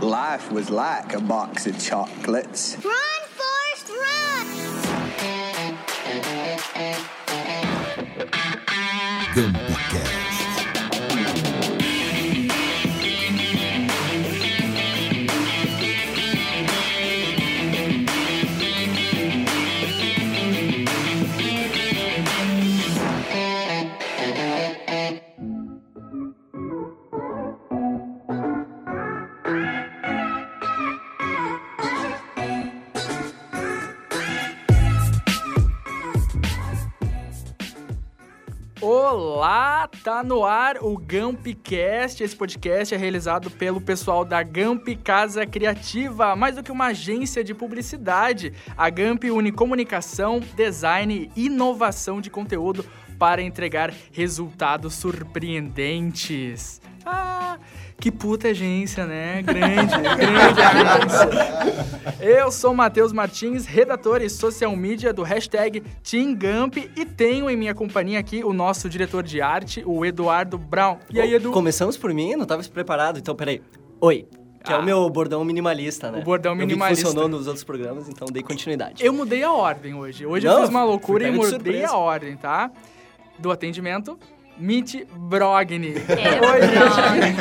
Life was like a box of chocolates. Run, Forrest, run! Campcast. Olá, tá no ar o Gampcast. Esse podcast é realizado pelo pessoal da Gamp Casa Criativa, mais do que uma agência de publicidade. A Gamp une comunicação, design e inovação de conteúdo para entregar resultados surpreendentes. Ah, que puta agência, né? Grande, grande agência. Eu sou Matheus Martins, redator e social media do hashtag TeamGamp e tenho em minha companhia aqui o nosso diretor de arte, o Eduardo Brown. E aí, Edu? Começamos por mim? Não estava preparado, então peraí. Oi. Que é Ah. o meu bordão minimalista, né? O bordão Eu minimalista. funcionou nos outros programas, então dei continuidade. Eu mudei a ordem hoje. Hoje eu Não, fiz uma loucura e mudei a ordem, tá? Do atendimento, Mitch Brogni. É Oi, Brogni. Mitch.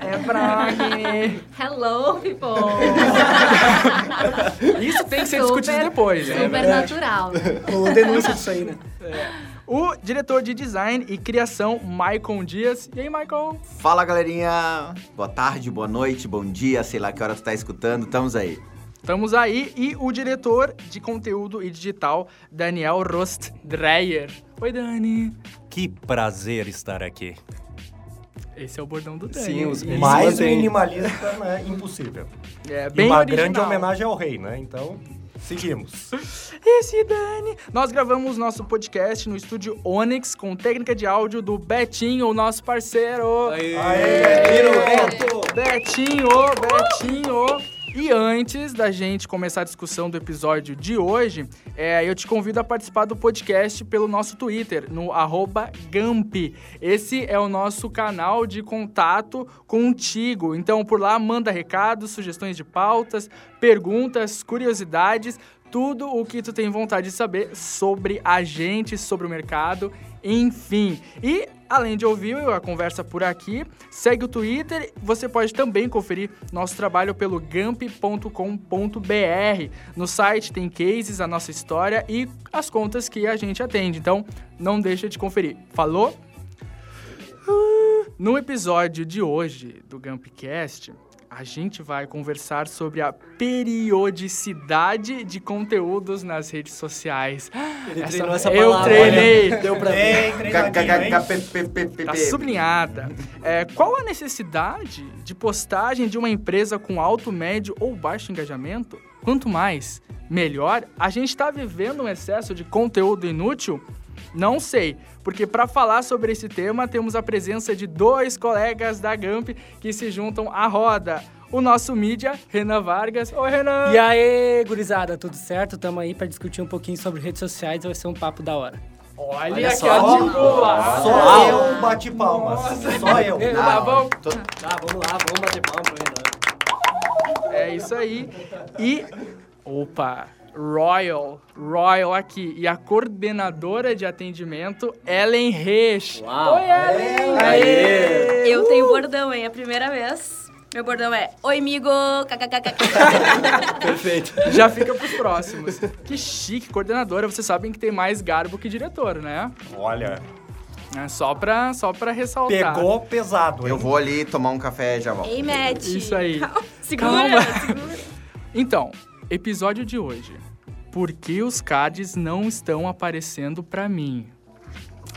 É Brogni. Hello, people! Isso tem que ser discutido Super- depois, né? Super natural. Rolou denúncia disso aí, né? O diretor de design e criação, Maicon Dias. E aí, Maicon? Fala galerinha, boa tarde, boa noite, bom dia, sei lá que hora tu tá escutando, estamos aí. Estamos aí. E o diretor de conteúdo e digital, Daniel Rost Dreyer. Oi, Dani. Que prazer estar aqui. Esse é o bordão do Dani. Sim, os- Mais mantém. minimalista, né? Impossível. É E bem uma original. grande homenagem ao rei, né? Então, seguimos. Esse Dani. Nós gravamos nosso podcast no estúdio Onyx com técnica de áudio do Betinho, o nosso parceiro. Aê! Aê, Betinho, Beto! Betinho, Betinho. E antes da gente começar a discussão do episódio de hoje, é, eu te convido a participar do podcast pelo nosso Twitter, no Gamp. Esse é o nosso canal de contato contigo. Então, por lá, manda recados, sugestões de pautas, perguntas, curiosidades, tudo o que tu tem vontade de saber sobre a gente, sobre o mercado, enfim. E além de ouvir a conversa por aqui, segue o Twitter. Você pode também conferir nosso trabalho pelo gamp.com.br. No site tem cases, a nossa história e as contas que a gente atende. Então, não deixa de conferir. Falou? No episódio de hoje do Gampcast, a gente vai conversar sobre a periodicidade de conteúdos nas redes sociais. Ele Essa- treinou essa eu palavra. treinei. Deu pra ver. Treinadinho, hein? Tá sublinhada. É, qual a necessidade de postagem de uma empresa com alto, médio ou baixo engajamento? Quanto mais, melhor. A gente está vivendo um excesso de conteúdo inútil? Não sei, porque para falar sobre esse tema temos a presença de dois colegas da Gamp que se juntam à roda. O nosso mídia, Renan Vargas. Oi, Renan! E aí, gurizada, tudo certo? Tamo aí pra discutir um pouquinho sobre redes sociais, vai ser um papo da hora. Olha, Olha que só. articulação! Só eu bate palmas. Só eu. Tá bom? Tá, vamos lá, vamos bater palma pro Renan. É isso aí. E. Opa! Royal, Royal aqui. E a coordenadora de atendimento, Ellen. Uau. Oi, Ellen! Aê! Eu tenho bordão, hein? É a primeira vez. Meu bordão é Oi, amigo! kkkk. Perfeito. Já fica pros próximos. Que chique, coordenadora. Vocês sabem que tem mais garbo que diretor, né? Olha, É só pra, só pra ressaltar. pegou pesado, hein? Eu vou ali tomar um café e já volto. Ei, Matt! Isso aí. Segura, Calma. segura. Então, episódio de hoje. Por que os cards não estão aparecendo pra mim?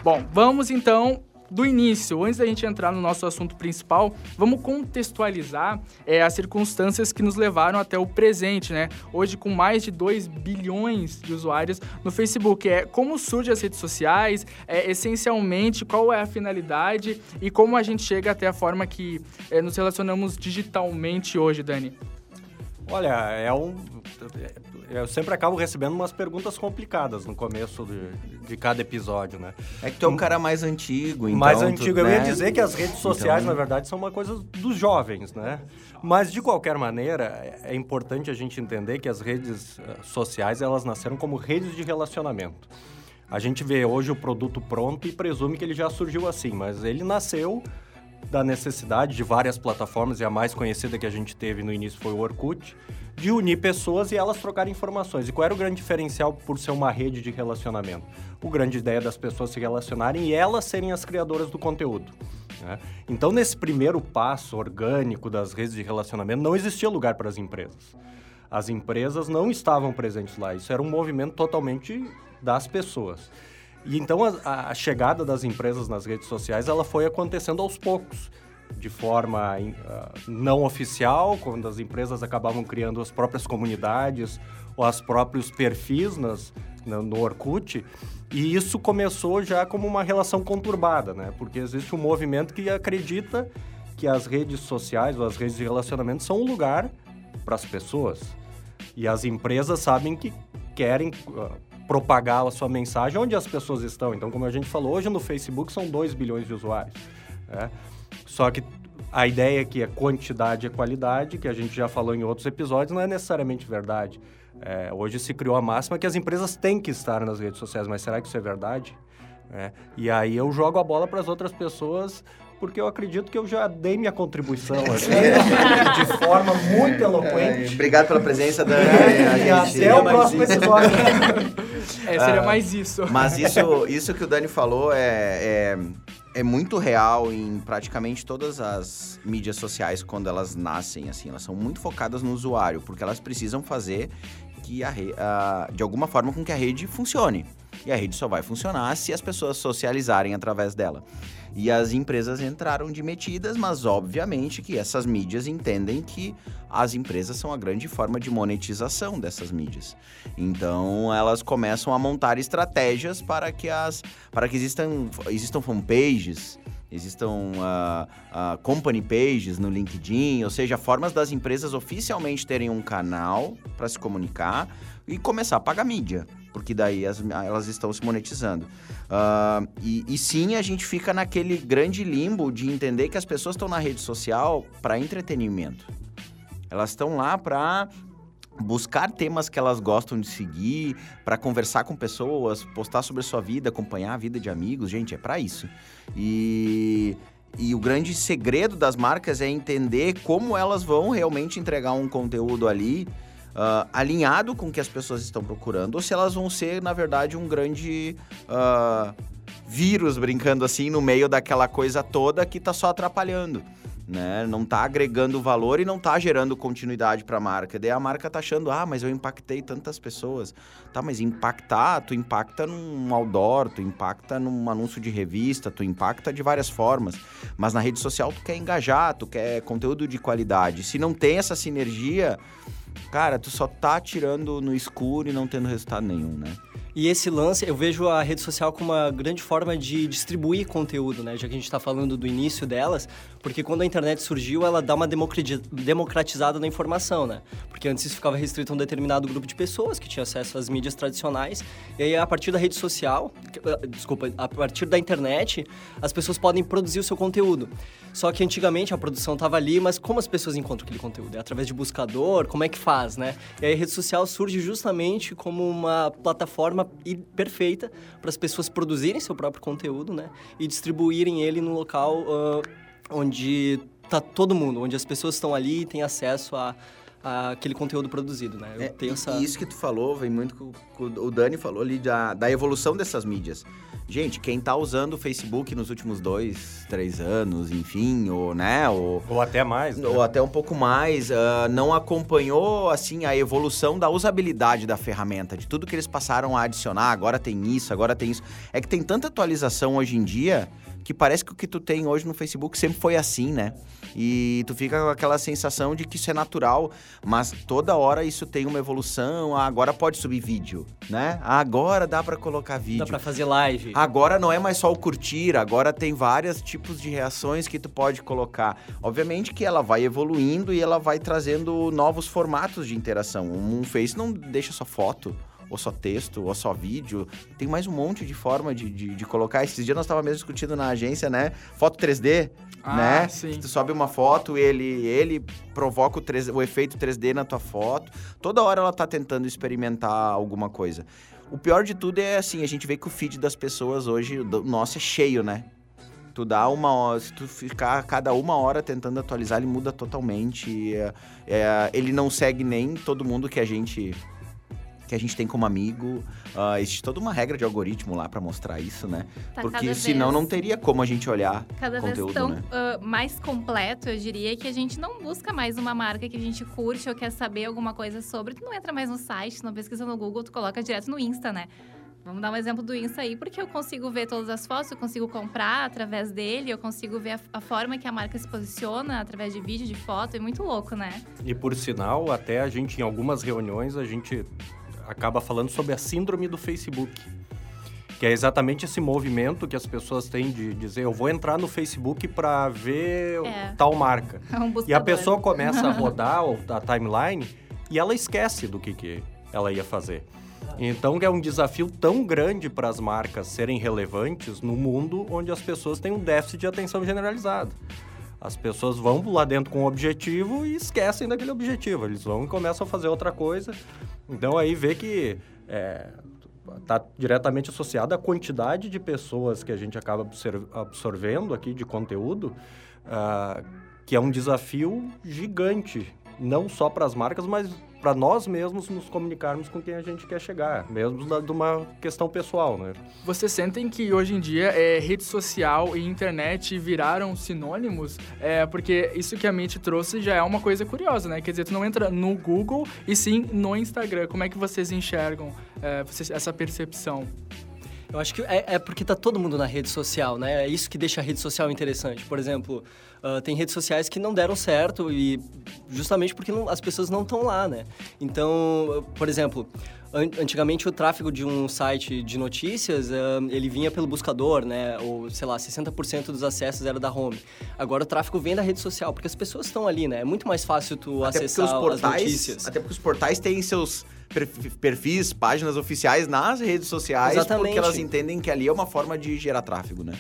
Bom, vamos então do início. Antes da gente entrar no nosso assunto principal, vamos contextualizar é, as circunstâncias que nos levaram até o presente, né? Hoje, com mais de 2 bilhões de usuários no Facebook. É como surgem as redes sociais, é, essencialmente qual é a finalidade e como a gente chega até a forma que é, nos relacionamos digitalmente hoje, Dani. Olha, é um. Eu sempre acabo recebendo umas perguntas complicadas no começo de, de cada episódio, né? É que tu é um cara mais antigo, então... mais tu, antigo. Eu ia né? dizer que as redes sociais, Então- na verdade, são uma coisa dos jovens, né? Mas, de qualquer maneira, é é importante a gente entender que as redes eh, sociais, elas nasceram como redes de relacionamento. A gente vê hoje o produto pronto e presume que ele já surgiu assim, mas ele nasceu da necessidade de várias plataformas, e a mais conhecida que a gente teve no início foi o Orkut, de unir pessoas e elas trocarem informações. E qual era o grande diferencial por ser uma rede de relacionamento? O grande ideia das pessoas se relacionarem e elas serem as criadoras do conteúdo. né? Então, nesse primeiro passo orgânico das redes de relacionamento, não existia lugar para as empresas. As empresas não estavam presentes lá. Isso era um movimento totalmente das pessoas. E então a, a chegada das empresas nas redes sociais ela foi acontecendo aos poucos, de forma ah, não oficial, quando as empresas acabavam criando as próprias comunidades ou os próprios perfis nas, no, no Orkut. E isso começou já como uma relação conturbada, né? Porque existe um movimento que acredita que as redes sociais ou as redes de relacionamento são um lugar para as pessoas. E as empresas sabem que querem ah, propagar a sua mensagem onde as pessoas estão. Então, como a gente falou, hoje no Facebook são 2 bilhões de usuários. né? Só que a ideia é que a quantidade é qualidade, que a gente já falou em outros episódios, não é necessariamente verdade. É, hoje se criou a máxima que as empresas têm que estar nas redes sociais, mas será que isso é verdade? É, e aí eu jogo a bola para as outras pessoas, porque eu acredito que eu já dei minha contribuição aqui. De forma muito eloquente. Obrigado pela presença, Dani. E até o próximo episódio. É, seria Ah, mais isso. Mas isso, isso que o Dani falou é, é, é muito real em praticamente todas as mídias sociais quando elas nascem, assim. Elas são muito focadas no usuário, porque elas precisam fazer que a, a- de alguma forma com que a rede funcione. E a rede só vai funcionar se as pessoas socializarem através dela. E as empresas entraram de metidas, mas obviamente que essas mídias entendem que as empresas são a grande forma de monetização dessas mídias. Então elas começam a montar estratégias para que as para que existam existam fanpages, existam ah, ah, company pages no LinkedIn, ou seja, formas das empresas oficialmente terem um canal para se comunicar e começar a pagar mídia, porque daí as- elas estão se monetizando. Ah, e, e sim, a gente fica naquele grande limbo de entender que as pessoas estão na rede social para entretenimento. Elas estão lá para buscar temas que elas gostam de seguir, para conversar com pessoas, postar sobre a sua vida, acompanhar a vida de amigos. Gente, é para isso. E, e o grande segredo das marcas é entender como elas vão realmente entregar um conteúdo ali ah, alinhado com o que as pessoas estão procurando, ou se elas vão ser, na verdade, um grande ah, vírus, brincando assim, no meio daquela coisa toda que tá só atrapalhando. Né? Não tá agregando valor e não tá gerando continuidade para a marca. Daí a marca tá achando, ah, mas eu impactei tantas pessoas. Tá, mas impactar, tu impacta num outdoor, tu impacta num anúncio de revista, tu impacta de várias formas. Mas na rede social tu quer engajar, tu quer conteúdo de qualidade. Se não tem essa sinergia, cara, tu só tá tirando no escuro e não tendo resultado nenhum, né? E esse lance, eu vejo a rede social como uma grande forma de distribuir conteúdo, né? Já que a gente está falando do início delas, porque quando a internet surgiu, ela dá uma democrati- democratizada na informação, né? Porque antes isso ficava restrito a um determinado grupo de pessoas que tinha acesso às mídias tradicionais. E aí, a partir da rede social, ah, desculpa, a partir da internet, as pessoas podem produzir o seu conteúdo. Só que antigamente a produção estava ali, mas como as pessoas encontram aquele conteúdo? É através de buscador? Como é que faz, né? E aí a rede social surge justamente como uma plataforma perfeita para as pessoas produzirem seu próprio conteúdo, né? E distribuírem ele no local ah, onde tá todo mundo, onde as pessoas estão ali e têm acesso a, a aquele conteúdo produzido, né? Eu É, tenho e- essa... e isso que tu falou vem muito com com o Dani falou ali da, da evolução dessas mídias. Gente, quem tá usando o Facebook nos últimos dois, três anos, enfim, ou, né, ou, Ou até mais, né? ou até um pouco mais, ah, não acompanhou, assim, a evolução da usabilidade da ferramenta, de tudo que eles passaram a adicionar, agora tem isso, agora tem isso. É que tem tanta atualização hoje em dia que parece que o que tu tem hoje no Facebook sempre foi assim, né? E tu fica com aquela sensação de que isso é natural, mas toda hora isso tem uma evolução. Ah, agora pode subir vídeo, né? Ah, Agora dá pra colocar vídeo. Dá pra fazer live. Agora não é mais só o curtir, agora tem vários tipos de reações que tu pode colocar. Obviamente que ela vai evoluindo e ela vai trazendo novos formatos de interação. Um Face não deixa só foto, ou só texto, ou só vídeo. Tem mais um monte de forma de, de, de colocar. Esses dias nós estávamos mesmo discutindo na agência, né? Foto 3D, Ah, né? sim. Tu sobe uma foto, ele, ele provoca o, 3D o efeito 3D na tua foto. Toda hora ela tá tentando experimentar alguma coisa. O pior de tudo é assim, a gente vê que o feed das pessoas hoje, o nosso é cheio, né? Tu dá uma hora, se tu ficar cada uma hora tentando atualizar, ele muda totalmente. É, é, ele não segue nem todo mundo que a gente que a gente tem como amigo. Ah, existe toda uma regra de algoritmo lá pra mostrar isso, né? Tá Porque senão vez- não teria como a gente olhar Cada conteúdo, vez tão né? ah, mais completo, eu diria, que a gente não busca mais uma marca que a gente curte ou quer saber alguma coisa sobre. Tu não entra mais no site, tu não pesquisa no Google, tu coloca direto no Insta, né? Vamos dar um exemplo do Insta aí, porque eu consigo ver todas as fotos, eu consigo comprar através dele, eu consigo ver a, a forma que a marca se posiciona através de vídeo, de foto, é muito louco, né? E por sinal, até a gente, em algumas reuniões, a gente acaba falando sobre a síndrome do Facebook. Que é exatamente esse movimento que as pessoas têm de dizer, eu vou entrar no Facebook para ver É. tal marca. É um E a pessoa começa a rodar a timeline e ela esquece do que, que ela ia fazer. Então é um desafio tão grande para as marcas serem relevantes no mundo onde as pessoas têm um déficit de atenção generalizado. As pessoas vão lá dentro com um objetivo e esquecem daquele objetivo. Eles vão e começam a fazer outra coisa. Então aí vê que está diretamente associado à quantidade de pessoas que a gente acaba absor- absorvendo aqui de conteúdo, ah, que é um desafio gigante, não só para as marcas, mas para nós mesmos nos comunicarmos com quem a gente quer chegar, mesmo da, de uma questão pessoal, né? Vocês sentem que hoje em dia é, rede social e internet viraram sinônimos? É, porque isso que a Mint trouxe já é uma coisa curiosa, né? Quer dizer, tu não entra no Google e sim no Instagram. Como é que vocês enxergam é, essa percepção? Eu acho que é, é porque tá todo mundo na rede social, né? É isso que deixa a rede social interessante. Por exemplo, ah, tem redes sociais que não deram certo e justamente porque não- as pessoas não estão lá, né? Então, por exemplo, antigamente o tráfego de um site de notícias, ele vinha pelo buscador, né? Ou, sei lá, 60% dos acessos era da home. Agora o tráfego vem da rede social, porque as pessoas estão ali, né? É muito mais fácil tu Até acessar os as portais, notícias. até porque os portais têm seus perfi- perfis, páginas oficiais nas redes sociais, Exatamente. porque elas entendem que ali é uma forma de gerar tráfego, né?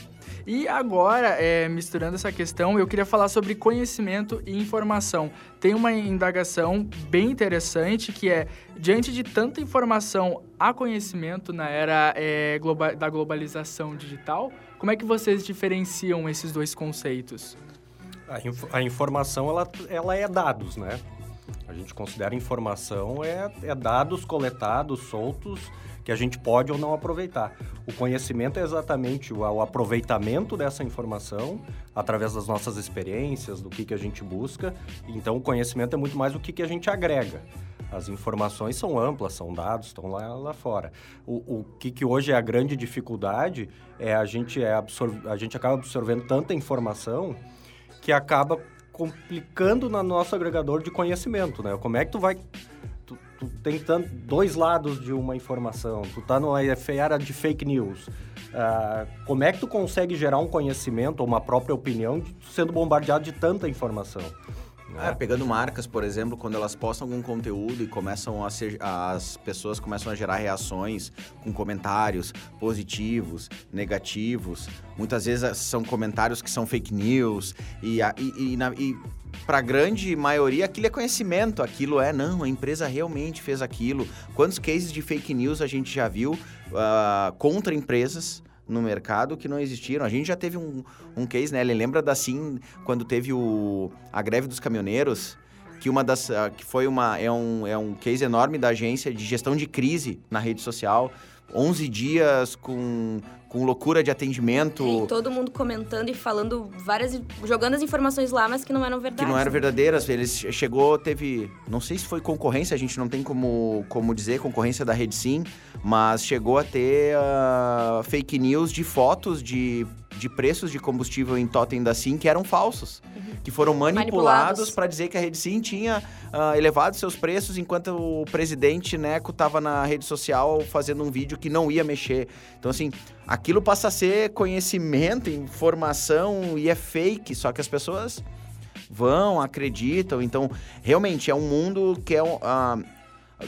E agora, é, misturando essa questão, eu queria falar sobre conhecimento e informação. Tem uma indagação bem interessante que é, diante de tanta informação, há conhecimento na era é, da globalização digital? Como é que vocês diferenciam esses dois conceitos? A, inf- a informação, ela, ela é dados, né? A gente considera informação é, é dados coletados, soltos, que a gente pode ou não aproveitar. O conhecimento é exatamente o, o aproveitamento dessa informação através das nossas experiências, do que, que a gente busca. Então, o conhecimento é muito mais o que, que a gente agrega. As informações são amplas, são dados, estão lá, lá fora. O, o que, que hoje é a grande dificuldade é a gente, é absor- a gente acaba absorvendo tanta informação que acaba complicando no nosso agregador de conhecimento, né? Como é que tu vai... Tu, tem tanto, dois lados de uma informação, tu tá numa era de fake news. Ah, como é que tu consegue gerar um conhecimento ou uma própria opinião de- sendo bombardeado de tanta informação? né? Ah, pegando marcas, por exemplo, quando elas postam algum conteúdo e começam a ser, as pessoas começam a gerar reações com comentários positivos, negativos. Muitas vezes eh, são comentários que são fake news e, e, e, e para grande maioria aquilo é conhecimento, aquilo é não, a empresa realmente fez aquilo. Quantos cases de fake news a gente já viu ah, contra empresas? no mercado que não existiram. A gente já teve um, um case, né? Ele lembra da Sim, quando teve o, a greve dos caminhoneiros, que uma das ah, que foi uma é um, é um case enorme da agência de gestão de crise na rede social. 11 dias com, com loucura de atendimento. E todo mundo comentando e falando várias. jogando as informações lá, mas que não eram que verdade. não eram verdadeiras. Eles che- chegou, teve, não sei se foi concorrência, a gente não tem como, como dizer, concorrência da Rede Sim, mas chegou a ter ah, fake news de fotos de de preços de combustível em Totem da Sim que eram falsos, que foram manipulados para dizer que a Rede Sim tinha ah, elevado seus preços enquanto o presidente Neco estava na rede social fazendo um vídeo que não ia mexer. Então, assim, aquilo passa a ser conhecimento, informação e é fake, só que as pessoas vão, acreditam. Então, realmente é um mundo que é um, ah,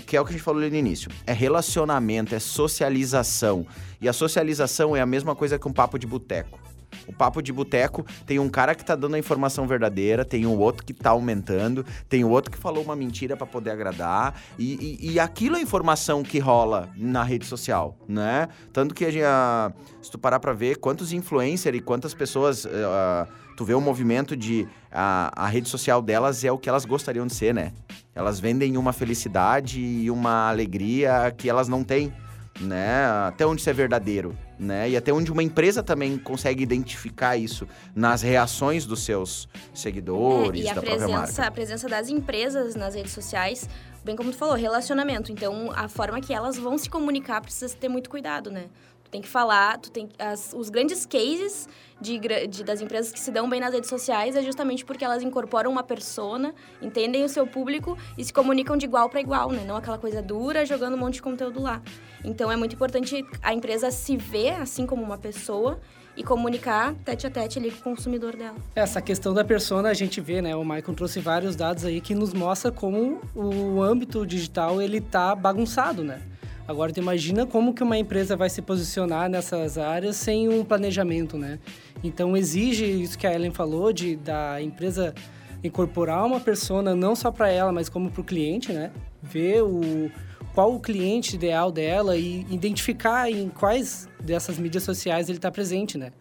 que é o que a gente falou ali no início. É relacionamento, é socialização. E a socialização é a mesma coisa que um papo de boteco. O papo de boteco tem um cara que tá dando a informação verdadeira, tem um outro que tá aumentando, tem o outro que falou uma mentira para poder agradar. E, e, e aquilo é informação que rola na rede social, né? Tanto que a gente, se tu parar pra ver quantos influencers e quantas pessoas. ah, tu vê o movimento de. A rede social delas é o que elas gostariam de ser, né? Elas vendem uma felicidade e uma alegria que elas não têm, né? Até onde isso é verdadeiro, né? E até onde uma empresa também consegue identificar isso nas reações dos seus seguidores, É, e a da própria presença, marca. a presença das empresas nas redes sociais, bem como tu falou, relacionamento. Então, a forma que elas vão se comunicar precisa ter muito cuidado, né? Tem que falar, tu tem as- os grandes cases de, de- das empresas que se dão bem nas redes sociais é justamente porque elas incorporam uma persona, entendem o seu público e se comunicam de igual para igual, né? Não aquela coisa dura jogando um monte de conteúdo lá. Então é muito importante a empresa se ver assim como uma pessoa e comunicar tete a tete ali com o consumidor dela. Essa questão da persona a gente vê, né? O Michael trouxe vários dados aí que nos mostra como o âmbito digital ele tá bagunçado, né? Agora tu imagina como que uma empresa vai se posicionar nessas áreas sem um planejamento, né? Então exige isso que a Ellen falou de da empresa incorporar uma persona não só para ela, mas como para o cliente, né? Ver o qual o cliente ideal dela e identificar em quais dessas mídias sociais ele está presente, né?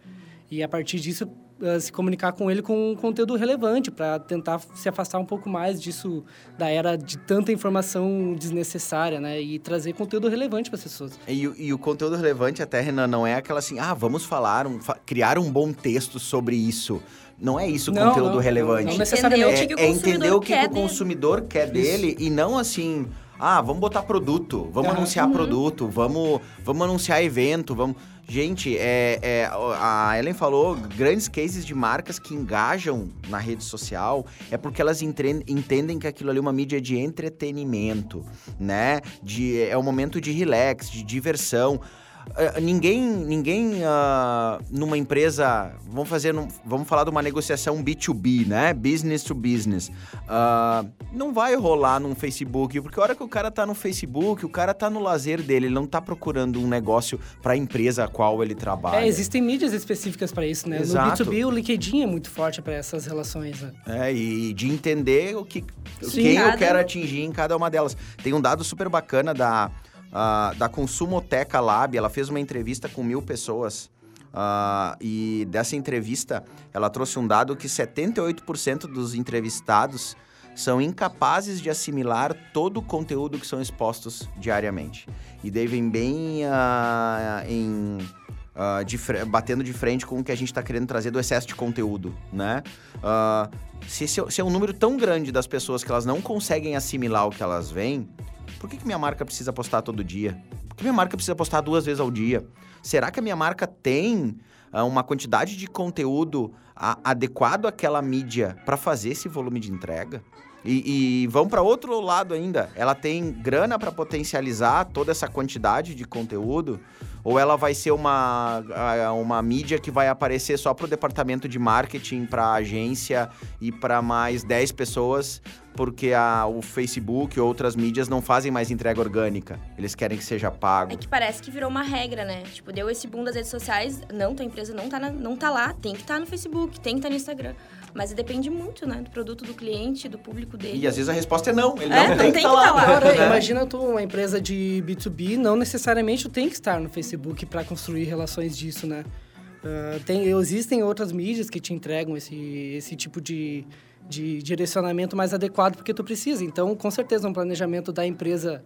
E a partir disso eh, se comunicar com ele com um conteúdo relevante para tentar se afastar um pouco mais disso da era de tanta informação desnecessária, né? E trazer conteúdo relevante para as pessoas. E, o- e o conteúdo relevante até, Renan, não é aquela assim, ah, vamos falar, um, fa- criar um bom texto sobre isso. Não é isso o Não, conteúdo não, relevante. não necessariamente. É, o que o é entender o que, consumidor que o quer dele. consumidor quer dele e não assim, ah, vamos botar produto, vamos Aham. anunciar produto, vamos, vamos anunciar evento, vamos. Gente, é, é, a Ellen falou grandes cases de marcas que engajam na rede social é porque elas entendem que aquilo ali é uma mídia de entretenimento, né? De, é um momento de relax, de diversão. Ah, ninguém, ninguém ah, numa empresa, vamos fazer, vamos falar de uma negociação B2B, né? Business to business. Ah, não vai rolar num Facebook, porque a hora que o cara tá no Facebook, o cara tá no lazer dele, ele não tá procurando um negócio pra empresa a qual ele trabalha. É, existem mídias específicas para isso, né? Exato. No B2B, o LinkedIn é muito forte para essas relações, né? É, e de entender o que Sim. quem eu Cada- quero atingir em cada uma delas. Tem um dado super bacana da, ah, da Consumoteca Lab, ela fez uma entrevista com mil pessoas. ah, e dessa entrevista, ela trouxe um dado que 78% dos entrevistados são incapazes de assimilar todo o conteúdo que são expostos diariamente. E daí vem bem ah, em ah, de batendo de frente com o que a gente está querendo trazer do excesso de conteúdo, né? Ah, se, esse é- se é um número tão grande das pessoas que elas não conseguem assimilar o que elas veem, por que, que minha marca precisa postar todo dia? Por que minha marca precisa postar duas vezes ao dia? Será que a minha marca tem ah, uma quantidade de conteúdo a- adequado àquela mídia para fazer esse volume de entrega? E, e vamos para outro lado ainda. Ela tem grana para potencializar toda essa quantidade de conteúdo? Ou ela vai ser uma, ah, uma mídia que vai aparecer só para o departamento de marketing, para agência e para mais 10 pessoas, porque a, o Facebook e outras mídias não fazem mais entrega orgânica. Eles querem que seja pago. É que parece que virou uma regra, né? Tipo, deu esse boom das redes sociais, não, tua empresa não tá, na- não tá lá, tem que estar no Facebook, tem que estar no Instagram. Mas depende muito, né? Do produto do cliente, do público dele. E às vezes a resposta é não. Ele É, não não tem que estar que lá. tá lá. Agora, É. imagina tu, uma empresa de B2B, não necessariamente tu tem que estar no Facebook para construir relações disso, né? Ah, tem, existem outras mídias que te entregam esse, esse tipo de, de direcionamento mais adequado porque tu precisa. Então, com certeza, um planejamento da empresa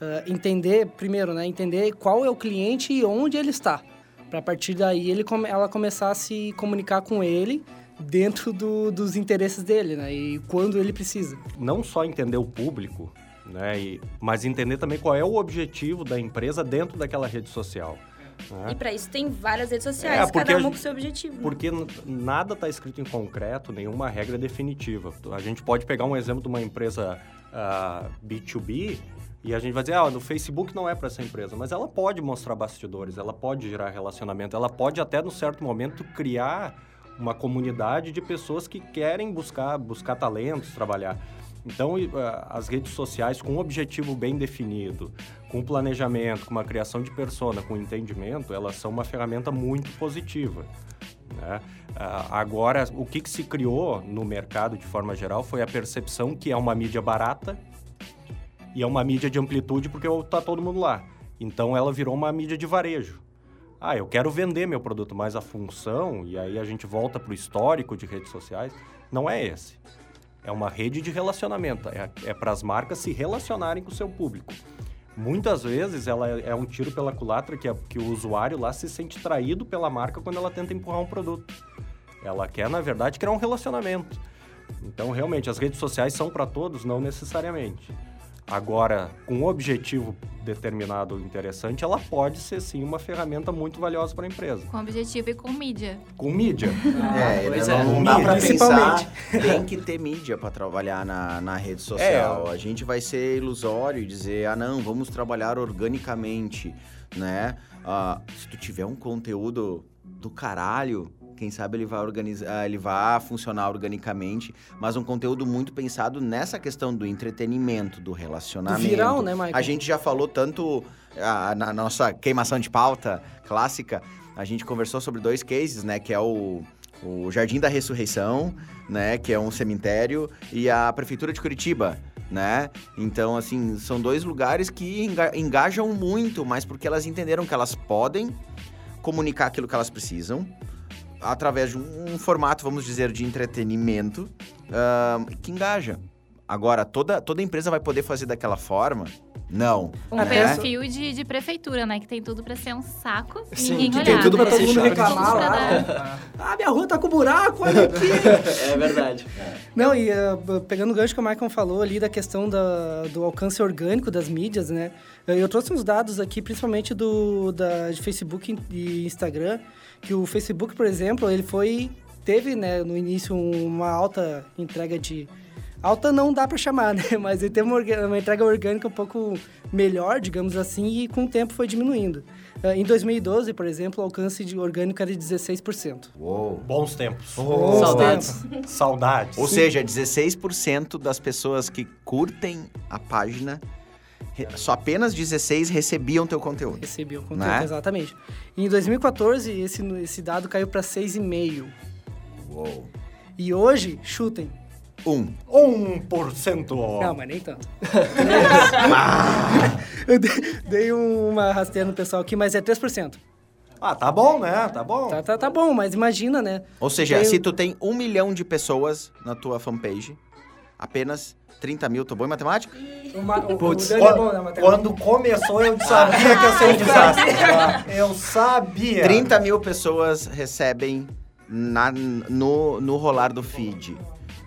ah, entender, primeiro, né? Entender qual é o cliente e onde ele está. Para a partir daí ele, ela começar a se comunicar com ele dentro do- dos interesses dele, né? E quando ele precisa. não só entender o público, né, e- mas entender também qual é o objetivo da empresa dentro daquela rede social. né? E para isso tem várias redes sociais, É, porque cada uma com seu objetivo. né? Porque nada está escrito em concreto, nenhuma regra definitiva. A gente pode pegar um exemplo de uma empresa ah, B2B e a gente vai dizer, ah, no Facebook não é para essa empresa, mas ela pode mostrar bastidores, ela pode gerar relacionamento, ela pode até, num certo momento, criar uma comunidade de pessoas que querem buscar, buscar talentos, trabalhar. Então, e, ah, as redes sociais, com um objetivo bem definido, com planejamento, com uma criação de persona, com entendimento, elas são uma ferramenta muito positiva. né? Ah, agora, o que, que se criou no mercado de forma geral foi a percepção que é uma mídia barata e é uma mídia de amplitude porque está todo mundo lá. Então, ela virou uma mídia de varejo. Ah, eu quero vender meu produto, mas a função, e aí a gente volta para o histórico de redes sociais, não é esse. É uma rede de relacionamento. É, é para as marcas se relacionarem com o seu público. Muitas vezes ela é, é um tiro pela culatra que, a- que o usuário lá se sente traído pela marca quando ela tenta empurrar um produto. Ela quer, na verdade, criar um relacionamento. Então, realmente, as redes sociais são para todos? Não necessariamente. Agora, com um objetivo determinado interessante, ela pode ser sim uma ferramenta muito valiosa para a empresa. Com objetivo e com mídia. Com mídia. É, pois não, é. não dá pra Principalmente. pensar, tem que ter mídia pra trabalhar na, na rede social. É. A gente vai ser ilusório e dizer, ah não, vamos trabalhar organicamente, né? Ah, se tu tiver um conteúdo do caralho, quem sabe ele vai organizar, ele vai funcionar organicamente, mas um conteúdo muito pensado nessa questão do entretenimento, do Do relacionamento. viral, né, Michael? A gente já falou tanto ah, na nossa queimação de pauta clássica, a gente conversou sobre dois cases, né? Que é o, o Jardim da Ressurreição, né? Que é um cemitério, e a Prefeitura de Curitiba, né? Então, assim, são dois lugares que enga- engajam muito, mas porque elas entenderam que elas podem comunicar aquilo que elas precisam através de um, um formato, vamos dizer, de entretenimento ah, que engaja. Agora, toda, toda empresa vai poder fazer daquela forma? Não. Um né? perfil de, de prefeitura, né? Que tem tudo pra ser um saco Sim, ninguém que olhar. tem tudo pra todo ser mundo reclamar lá. dar-? Ah, minha rua tá com buraco, olha aqui. É verdade. Não, e uh, pegando o gancho que o Michael falou ali da questão da, do alcance orgânico das mídias, né? Eu eu trouxe uns dados aqui, principalmente do da, de Facebook e Instagram, que o Facebook, por exemplo, ele foi... Teve, né, no início, uma alta entrega de... Alta não dá para chamar, né? Mas ele teve uma, uma entrega orgânica um pouco melhor, digamos assim, e com o tempo foi diminuindo. Uh, Em 2012, por exemplo, o alcance de orgânico era de 16%. Uou. Bons tempos. Bons Saudades. Saudades. Ou seja, 16% das pessoas que curtem a página, só apenas 16 recebiam teu conteúdo. Recebi o conteúdo, Né? exatamente. Em 2014, esse, esse dado caiu para 6,5%. Uou. E hoje, chutem. Um. 1%. Não, mas nem tanto. Eu dei- dei uma rasteira no pessoal aqui, mas é 3%. Ah, tá bom, né? Tá bom. Tá, tá, tá bom, mas imagina, né? Ou seja, Tem- se tu tem um milhão de pessoas na tua fanpage, apenas 30 mil, tô bom em matemática? Uma, o, Putz, o é bom na matemática. Quando começou, eu sabia que ia ser um desastre. Eu sabia. 30 mil pessoas recebem na- no, no rolar do feed.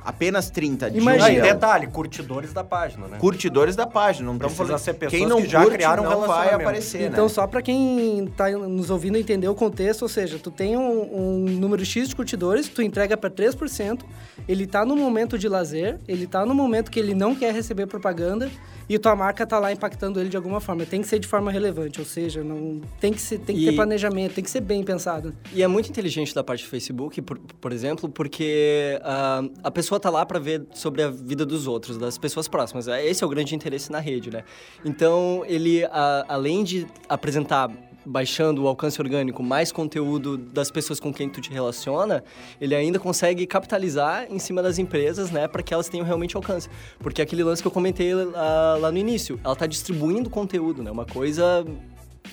Apenas 30 de Imagina. Ah, detalhe, curtidores da página, né? Curtidores da página, não estamos Precisa falando... ser pessoas Quem não que já curte criaram um não vai aparecer, Então, né? só para quem tá nos ouvindo entender o contexto, ou seja, tu tem um, um número X de curtidores, tu entrega para 3%, ele tá no momento de lazer, ele tá no momento que ele não quer receber propaganda e tua marca tá lá impactando ele de alguma forma. Tem que ser de forma relevante, ou seja, não tem que ser, tem que ter E- planejamento, tem que ser bem pensado. E é muito inteligente da parte do Facebook, por, por exemplo, porque ah, a pessoa tá lá para ver sobre a vida dos outros, das pessoas próximas. Esse é o grande interesse na rede, né? Então, ele, ah, além de apresentar baixando o alcance orgânico mais conteúdo das pessoas com quem tu te relaciona, ele ainda consegue capitalizar em cima das empresas, né, para que elas tenham realmente alcance. Porque é aquele lance que eu comentei ah, lá no início, ela tá distribuindo conteúdo, né? Uma coisa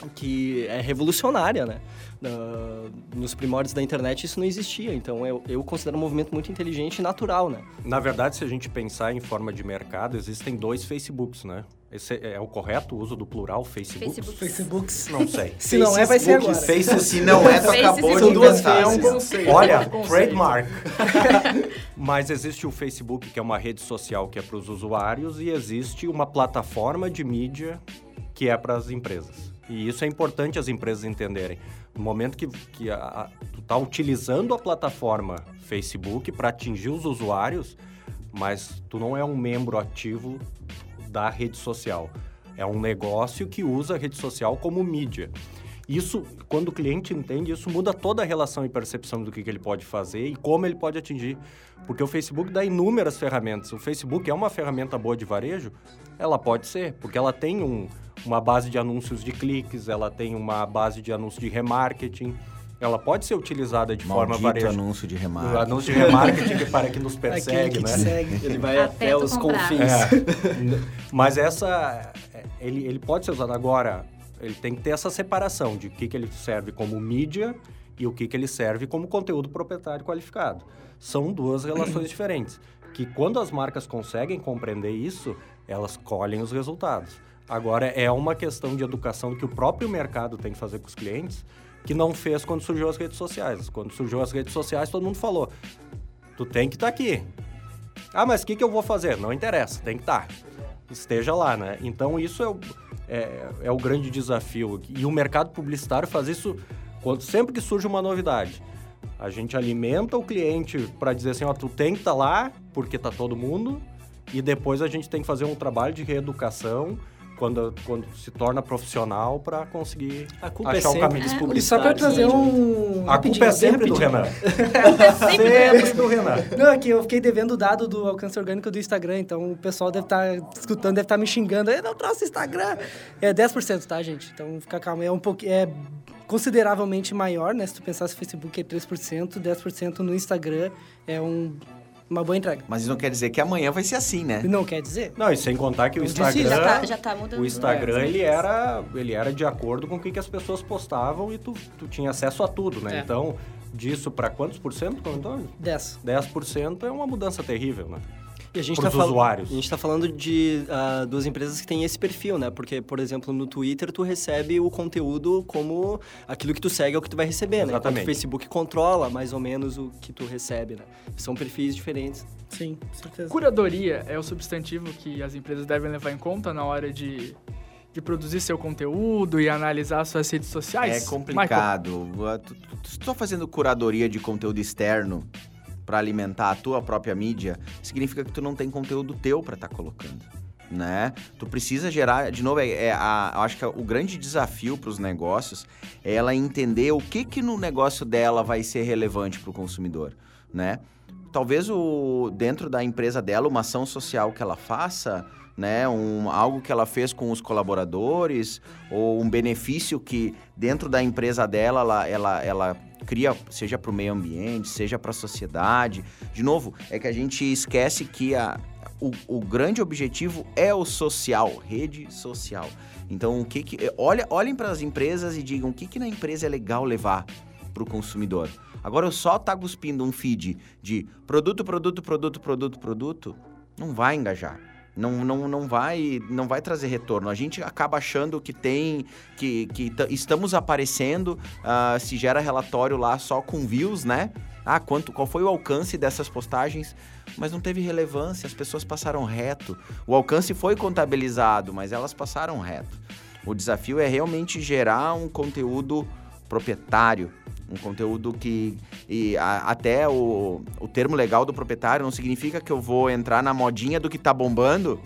que é revolucionária, né? Nos primórdios da internet isso não existia, então eu, eu considero um movimento muito inteligente e natural, né? Na verdade, se a gente pensar em forma de mercado, existem dois Facebooks, né? Esse é o correto o uso do plural, Facebook? Facebook. Facebooks. Não sei. Se não é, vai ser agora. Facebook, Se não é, tu acabou de duas inventar. É um conceito. Olha, é trademark. Mas existe o Facebook, que é uma rede social que é para os usuários, e existe uma plataforma de mídia que é para as empresas. E isso é importante as empresas entenderem. No momento que, que a, a, tu está utilizando a plataforma Facebook para atingir os usuários, mas tu não é um membro ativo da rede social. É um negócio que usa a rede social como mídia. Isso, quando o cliente entende, isso muda toda a relação e percepção do que, que ele pode fazer e como ele pode atingir. Porque o Facebook dá inúmeras ferramentas. O Facebook é uma ferramenta boa de varejo? Ela pode ser, porque ela tem um, uma base de anúncios de cliques, ela tem uma base de anúncios de remarketing. Ela pode ser utilizada de Maldito forma varejo. anúncio de remarketing. O anúncio de remarketing que para que nos persegue, que né? segue. Ele vai Até até, os comprar. confins. É. Mas essa. Ele, ele pode ser usado agora. Ele tem que ter essa separação de o que, que ele serve como mídia e o que, que ele serve como conteúdo proprietário qualificado. São duas relações diferentes. Que quando as marcas conseguem compreender isso, elas colhem os resultados. Agora, é uma questão de educação que o próprio mercado tem que fazer com os clientes, que não fez quando surgiu as redes sociais. Quando surgiu as redes sociais, todo mundo falou: tu tem que estar aqui. Ah, mas o que, que eu vou fazer? Não interessa, tem que estar. Esteja lá, né? Então, isso é o, é, é o grande desafio. E o mercado publicitário faz isso quando, sempre que surge uma novidade. A gente alimenta o cliente para dizer assim, ó, tu tem que estar lá, porque tá todo mundo, e depois a gente tem que fazer um trabalho de reeducação quando, quando se torna profissional para conseguir achar é o caminho. dos E só publicitários. para trazer um. A culpa é sempre do Renan. sempre sempre do Renan. Não, é que eu fiquei devendo o dado do alcance orgânico do Instagram, então o pessoal deve estar escutando, deve estar me xingando. Eu não trouxe Instagram. É 10%, tá, gente? Então fica calmo. É um pouco. É consideravelmente maior, né? Se tu pensar se o Facebook é 3%, 10% no Instagram é um, uma boa entrega. Mas isso não quer dizer que amanhã vai ser assim, né? Não quer dizer. Não, e sem contar que o Instagram... Já tá, já tá mudando. O Instagram, ele era, ele era de acordo com o que, que as pessoas postavam e tu, tu tinha acesso a tudo, né? É. Então, disso para quantos por cento, Antônio? 10. 10% é uma mudança terrível, né? E a gente Pros tá fal- usuários. A gente está falando de ah, duas empresas que têm esse perfil, né? Porque, por exemplo, no Twitter tu recebe o conteúdo como aquilo que tu segue é o que tu vai receber, né? Enquanto Exatamente. o Facebook controla mais ou menos o que tu recebe, né? São perfis diferentes. Sim, com certeza. Curadoria é o substantivo que as empresas devem levar em conta na hora de, de produzir seu conteúdo e analisar suas redes sociais? É complicado. Uh, Tu, tu, tu só fazendo curadoria de conteúdo externo para alimentar a tua própria mídia, significa que tu não tem conteúdo teu para estar colocando. Né? Tu precisa gerar, de novo, é, é a, eu acho que o grande desafio para os negócios é ela entender o que que no negócio dela vai ser relevante para o consumidor, né? Talvez o dentro da empresa dela uma ação social que ela faça, né, um, algo que ela fez com os colaboradores ou um benefício que dentro da empresa dela ela, ela, ela cria, seja para o meio ambiente, seja para a sociedade. De novo, é que a gente esquece que a, o, o grande objetivo é o social, rede social. Então, o que que, olha, olhem para as empresas e digam o que, que na empresa é legal levar para o consumidor. Agora, eu só tá cuspindo um feed de produto, produto, produto, produto, produto, não vai engajar. Não, não, não, vai, não vai trazer retorno. A gente acaba achando que tem, que, que estamos aparecendo, ah, se gera relatório lá só com views, né? Ah, quanto, qual foi o alcance dessas postagens? Mas não teve relevância, as pessoas passaram reto. O alcance foi contabilizado, mas elas passaram reto. O desafio é realmente gerar um conteúdo proprietário, um conteúdo que e a- até o, o termo legal do proprietário não significa que eu vou entrar na modinha do que tá bombando.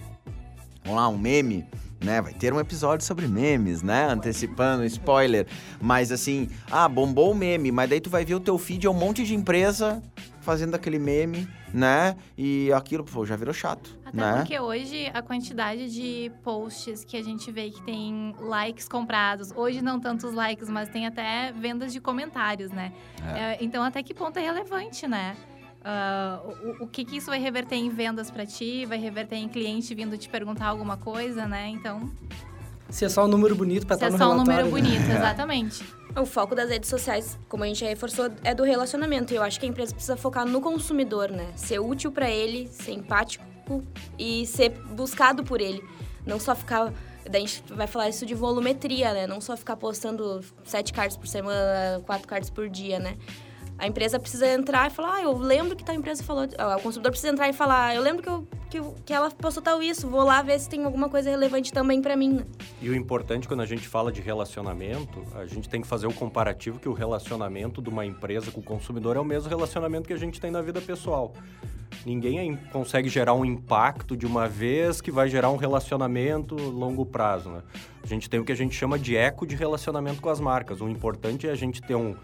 Vamos lá, um meme, né? Vai ter um episódio sobre memes, né? Antecipando, spoiler. Mas assim, ah, bombou o meme, mas daí tu vai ver o teu feed é um monte de empresa fazendo aquele meme, né? E aquilo, pô, já virou chato, Até né? porque hoje a quantidade de posts que a gente vê que tem likes comprados, hoje não tantos likes, mas tem até vendas de comentários, né? É, então até que ponto é relevante, né? Ah, o, o que, que isso vai reverter em vendas pra ti? Vai reverter em cliente vindo te perguntar alguma coisa, né? Então, Se é só um número bonito pra se estar é no só um relatório. número né? bonito, exatamente. O foco das redes sociais, como a gente já reforçou, é do relacionamento. E eu acho que a empresa precisa focar no consumidor, né? Ser útil pra ele, ser empático e ser buscado por ele. Não só ficar. Daí a gente vai falar isso de volumetria, né? Não só ficar postando sete cards por semana, quatro cards por dia, né? A empresa precisa entrar e falar, ah, eu lembro que tal empresa falou. ah, O consumidor precisa entrar e falar, "Ah, eu lembro que, eu, que, que ela postou tal isso, vou lá ver se tem alguma coisa relevante também pra mim. né?" E o importante quando a gente fala de relacionamento, a gente tem que fazer o comparativo que o relacionamento de uma empresa com o consumidor é o mesmo relacionamento que a gente tem na vida pessoal. Ninguém consegue gerar um impacto de uma vez que vai gerar um relacionamento longo prazo, né? A gente tem o que a gente chama de eco de relacionamento com as marcas. O importante é a gente ter um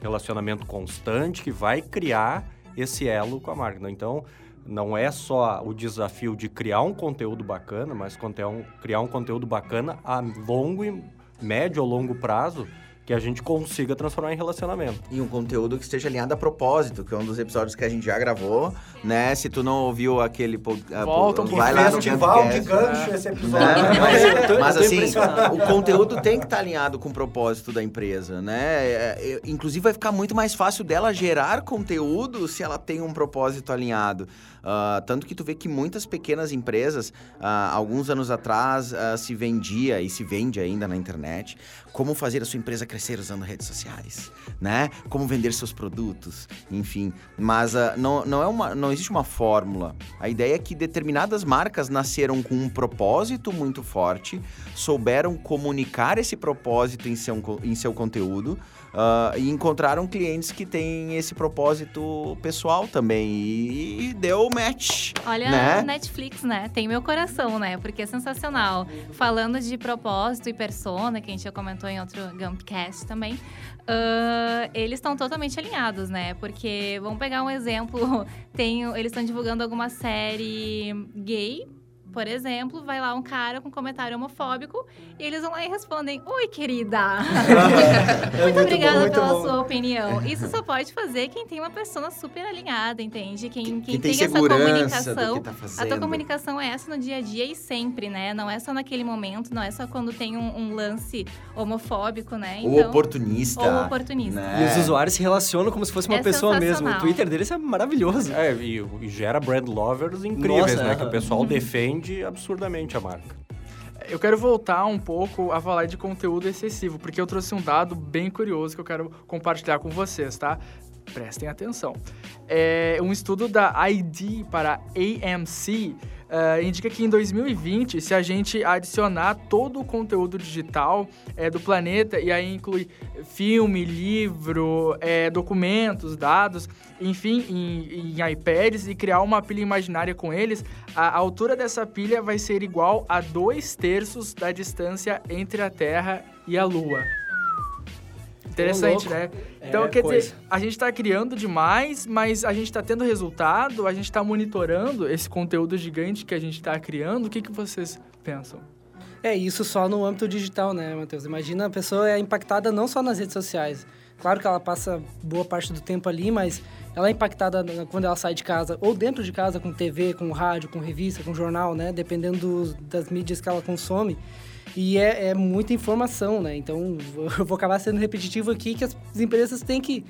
relacionamento constante que vai criar esse elo com a marca. né? Então, não é só o desafio de criar um conteúdo bacana, mas um- criar um conteúdo bacana a longo e médio ou longo prazo que a gente consiga transformar em relacionamento. E um conteúdo que esteja alinhado a propósito, que é um dos episódios que a gente já gravou, né? Se tu não ouviu aquele... ah, Volta um vai lá no Festival de gancho esse episódio. Né? Mas, mas, assim, o conteúdo tem que estar alinhado com o propósito da empresa, né? É, é, inclusive, vai ficar muito mais fácil dela gerar conteúdo se ela tem um propósito alinhado. Ah, tanto que tu vê que muitas pequenas empresas, ah, alguns anos atrás, ah, se vendia e se vende ainda na internet como fazer a sua empresa crescer usando redes sociais, né? Como vender seus produtos, enfim. Mas ah, não, não, é uma, não existe uma fórmula. A ideia é que determinadas marcas nasceram com um propósito muito forte, souberam comunicar esse propósito em seu, em seu conteúdo ah, e encontraram clientes que têm esse propósito pessoal também. E, e deu match. Olha né? a Netflix, né? Tem meu coração, né? Porque é sensacional. Falando de propósito e persona, que a gente já comentou em outro Gumpcast também, ah, eles estão totalmente alinhados, né? Porque, vamos pegar um exemplo, tem, eles estão divulgando alguma série gay, por exemplo, vai lá um cara com comentário homofóbico e eles vão lá e respondem: Oi, querida! muito, obrigada muito pela bom. sua opinião. Isso só pode fazer quem tem uma persona super alinhada, entende? Quem, quem, Que tem tem essa comunicação. que tá A tua comunicação é essa no dia a dia e sempre, né? Não é só naquele momento, não é só quando tem um, um lance homofóbico, né? Ou oportunista. Ou oportunista. né? E os usuários se relacionam como se fosse uma É pessoa mesmo. O. Twitter deles é maravilhoso. É, e, e gera brand lovers incríveis, Nossa, né? é. Que o pessoal defende absurdamente a marca. Eu quero voltar um pouco a falar de conteúdo excessivo, porque eu trouxe um dado bem curioso que eu quero compartilhar com vocês, tá? Prestem atenção. É, um estudo da ID para AMC eh, indica que em 2020, se a gente adicionar todo o conteúdo digital eh, do planeta, e aí inclui filme, livro, eh, documentos, dados, enfim, em, em iPads, e criar uma pilha imaginária com eles, a altura dessa pilha vai ser igual a dois terços da distância entre a Terra e a Lua. Interessante, né? Então, É quer coisa. dizer, a gente está criando demais, mas a gente está tendo resultado, a gente está monitorando esse conteúdo gigante que a gente está criando. O que, que vocês pensam? É, isso só no âmbito digital, né, Matheus? Imagina a pessoa é impactada não só nas redes sociais. Claro que ela passa boa parte do tempo ali, mas ela é impactada quando ela sai de casa, ou dentro de casa, com TV, com rádio, com revista, com jornal, né? Dependendo das mídias que ela consome. E é, é muita informação, né? Então, eu vou acabar sendo repetitivo aqui, que as empresas têm que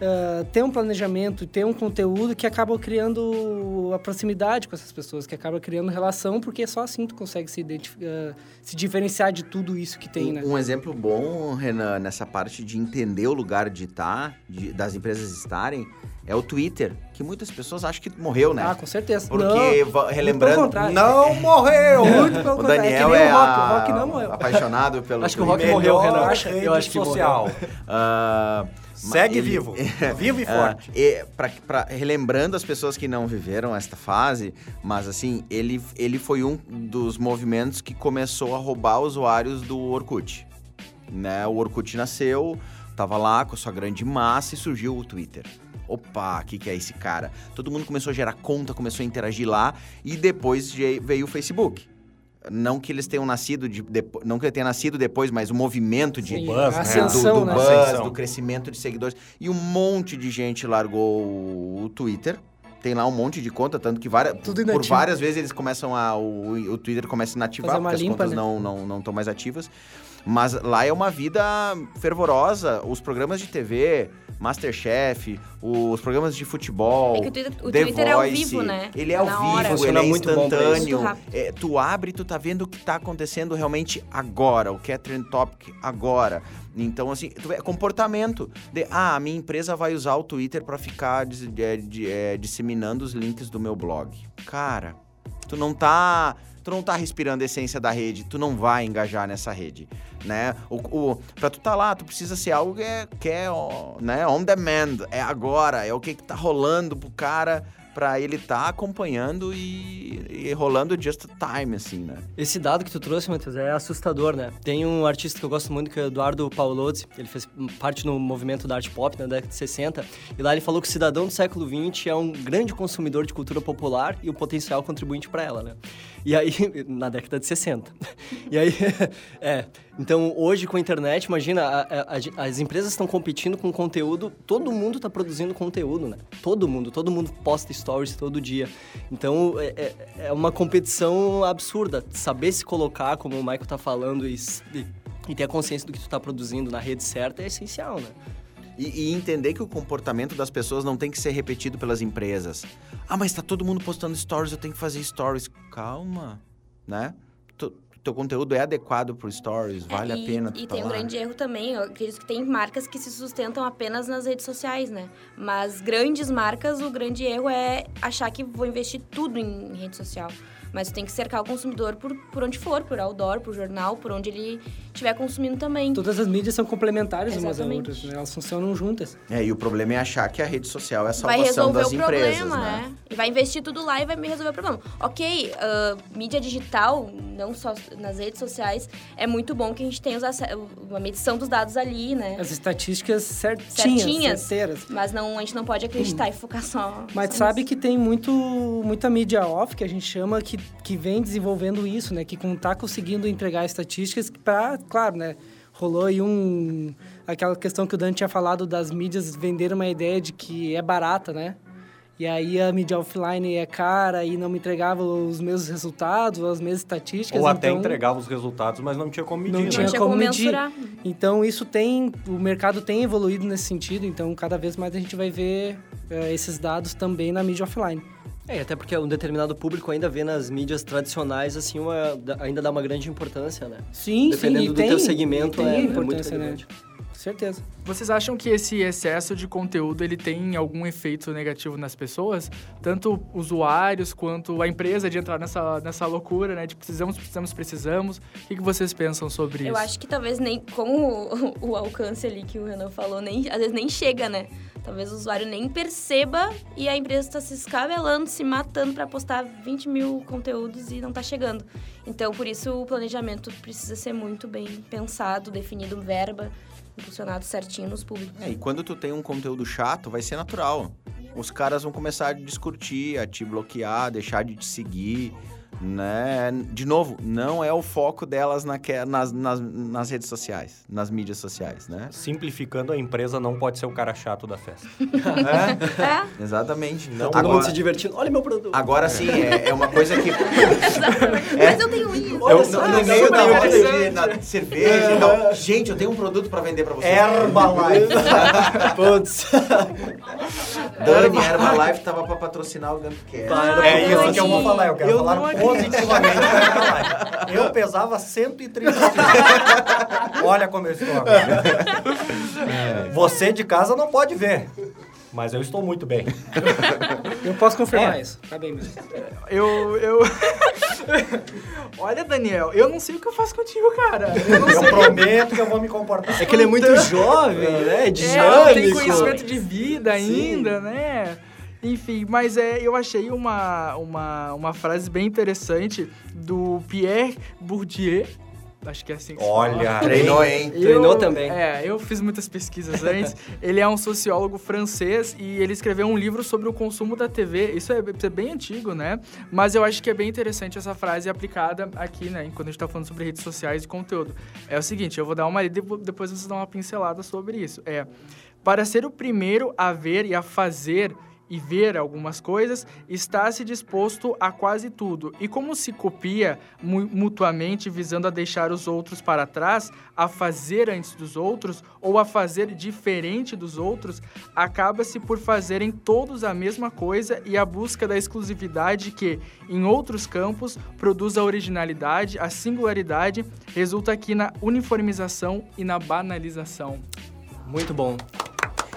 ah, ter um planejamento, ter um conteúdo que acaba criando a proximidade com essas pessoas, que acaba criando relação, porque só assim tu consegue se, ah, se diferenciar de tudo isso que tem, né? Um exemplo bom, Renan, nessa parte de entender o lugar de estar, de- das empresas estarem, é o Twitter, que muitas pessoas acham que morreu, né? Ah, com certeza. Porque, Não, va- muito pelo relembrando. Não morreu! Muito pelo o contrário. Daniel é que é, nem o Rock, a- o Rock não morreu. apaixonado pelo Acho que o Rock morreu, Renan. Eu acho que social. morreu. Ah, Segue ele- vivo. Vivo e Ah, forte. e pra, pra- relembrando as pessoas que não viveram esta fase, mas assim, ele, ele foi um dos movimentos que começou a roubar usuários do Orkut. Né? O Orkut nasceu, tava lá com a sua grande massa e surgiu o Twitter. Opa, o que, que é esse cara? Todo mundo começou a gerar conta, começou a interagir lá e depois veio o Facebook. Não que eles tenham nascido, de, depo- não que ele tenha nascido depois, mas o movimento de, Sim, buzz, né? ascensão, do, do né? Ascensão. do crescimento de seguidores. E um monte de gente largou o Twitter. Tem lá um monte de conta, tanto que várias, Tudo por várias vezes eles começam a. O, o Twitter começa a inativar, porque as limpa, contas né? não estão não, não tão mais ativas. Mas lá é uma vida fervorosa. Os programas de TV, Masterchef, os programas de futebol. É que o Twitter- o The Twitter é ao Voice, vivo, né? Ele é ao Na vivo, hora. ele Funciona é muito instantâneo. É, tu abre e tu tá vendo o que tá acontecendo realmente agora, o que é trend topic agora. Então, assim, tu vê, é comportamento. De, ah, a minha empresa vai usar o Twitter pra ficar dis- é, de- é, disseminando os links do meu blog. Cara, tu não tá. Tu não tá respirando a essência da rede, tu não vai engajar nessa rede, né? O, o, pra tu tá lá, tu precisa ser algo que é, que é ó, né, on demand, é agora, é o que, que tá rolando pro cara pra ele tá acompanhando e, e rolando just time, assim, né? Esse dado que tu trouxe, Matheus, é assustador, né? Tem um artista que eu gosto muito, que é o Eduardo Paolozzi. Ele fez parte no movimento da arte pop na década de 60. E lá ele falou que o cidadão do século XX é um grande consumidor de cultura popular e um potencial contribuinte para ela, né? E aí, na década de 60. E aí, é. Então, hoje com a internet, imagina, a- a- as empresas estão competindo com conteúdo, todo mundo está produzindo conteúdo, né? Todo mundo, todo mundo posta stories todo dia. Então, é, é- é uma competição absurda. Saber se colocar, como o Michael tá falando, e, e- ter a consciência do que tu tá produzindo na rede certa é essencial, né? E, e entender que o comportamento das pessoas não tem que ser repetido pelas empresas. Ah, mas tá todo mundo postando stories, eu tenho que fazer stories. Calma, né? Teu conteúdo é adequado pro stories, vale É, a e- pena E tá tem um grande erro também. Eu acredito que tem marcas que se sustentam apenas nas redes sociais, né? Mas grandes marcas, o grande erro é achar que vou investir tudo em rede social. Mas tu tem que cercar o consumidor por, por onde for, por outdoor, por jornal, por onde ele estiver consumindo também. Todas as mídias são complementares umas às Exatamente. outras, né? Elas funcionam juntas. É, e o problema é achar que a rede social é a vai salvação resolver das o empresas, problema, né? é. E vai investir tudo lá e vai me resolver o problema. Ok, ah, mídia digital, não só nas redes sociais, é muito bom que a gente tenha uma medição dos dados ali, né? As estatísticas certinhas, Certinhas. certeiras. Mas não, a gente não pode acreditar e focar só. Mas sabe que tem muito, muita mídia off, que a gente chama, que, que vem desenvolvendo isso, né? Que não tá conseguindo entregar estatísticas para, claro, né? Rolou aí um... Aquela questão que o Dan tinha falado das mídias venderam uma ideia de que é barata, né? E aí a mídia offline é cara e não me entregava os mesmos resultados, as mesmas estatísticas. Ou até então... entregava os resultados, mas não tinha como medir, Não né? tinha, tinha como, como medir. mensurar. Então isso tem, o mercado tem evoluído nesse sentido. Então cada vez mais a gente vai ver eh, esses dados também na mídia offline. É, e até porque um determinado público ainda vê nas mídias tradicionais, assim, uma, ainda dá uma grande importância, né? Sim, Dependendo sim, do tem, teu segmento, tem é- é muito importância, né? certeza. Vocês acham que esse excesso de conteúdo ele tem algum efeito negativo nas pessoas? Tanto usuários quanto a empresa de entrar nessa, nessa loucura, né? De precisamos, precisamos, precisamos. O que, que vocês pensam sobre Eu isso? acho que talvez nem. Como o, o alcance ali que o Renan falou, nem, às vezes nem chega, né? Talvez o usuário nem perceba e a empresa está se escabelando, se matando para postar 20 mil conteúdos e não tá chegando. Então, por isso, o planejamento precisa ser muito bem pensado, definido verba, impulsionado certinho nos públicos. É, e quando tu tem um conteúdo chato, vai ser natural. Os caras vão começar a discutir, a te bloquear, deixar de te seguir, né? De novo, não é o foco delas naque- nas, nas, nas redes sociais, nas mídias sociais, né? Simplificando, a empresa não pode ser o cara chato da festa. É, É, exatamente. Não, Todo mundo agora, se divertindo. Olha meu produto. agora sim, é, é uma coisa que... mas eu tenho isso. Eu, Só- no, no meio da roda de na cerveja e tal. Gente, eu tenho um produto pra vender pra vocês. Herbalife. Putz. Dani Herbalife tava pra patrocinar o Gumpcast. É isso que eu vou falar. Eu quero Eu falar. Positivamente da Herbalife. Eu pesava 130 quilos. Olha como eu estou agora. Você de casa não pode ver. Mas eu estou muito bem. Eu posso confirmar É. isso. Tá bem mesmo. Eu. eu... Olha, Daniel, eu não sei o que eu faço contigo, cara. Eu não Eu sei. prometo que eu vou me comportar. É que ele é muito jovem, né? É, Dinâmico. tem conhecimento de vida ainda, né? Enfim, mas é, eu achei uma, uma, uma frase bem interessante do Pierre Bourdieu. Acho que é assim que se fala. Olha, Treinou, hein? Treinou também. É, eu fiz muitas pesquisas antes. ele é um sociólogo francês e ele escreveu um livro sobre o consumo da TV. Isso é, é bem antigo, né? Mas eu acho que é bem interessante essa frase aplicada aqui, né? Quando a gente tá falando sobre redes sociais e conteúdo. É o seguinte, eu vou dar uma lida e depois vocês dão uma pincelada sobre isso. É, para ser o primeiro a ver e a fazer e ver algumas coisas, está se disposto a quase tudo. E como se copia mu mutuamente visando a deixar os outros para trás, a fazer antes dos outros ou a fazer diferente dos outros, acaba-se por fazerem todos a mesma coisa e a busca da exclusividade que, em outros campos, produz a originalidade, a singularidade, resulta aqui na uniformização e na banalização. Muito bom.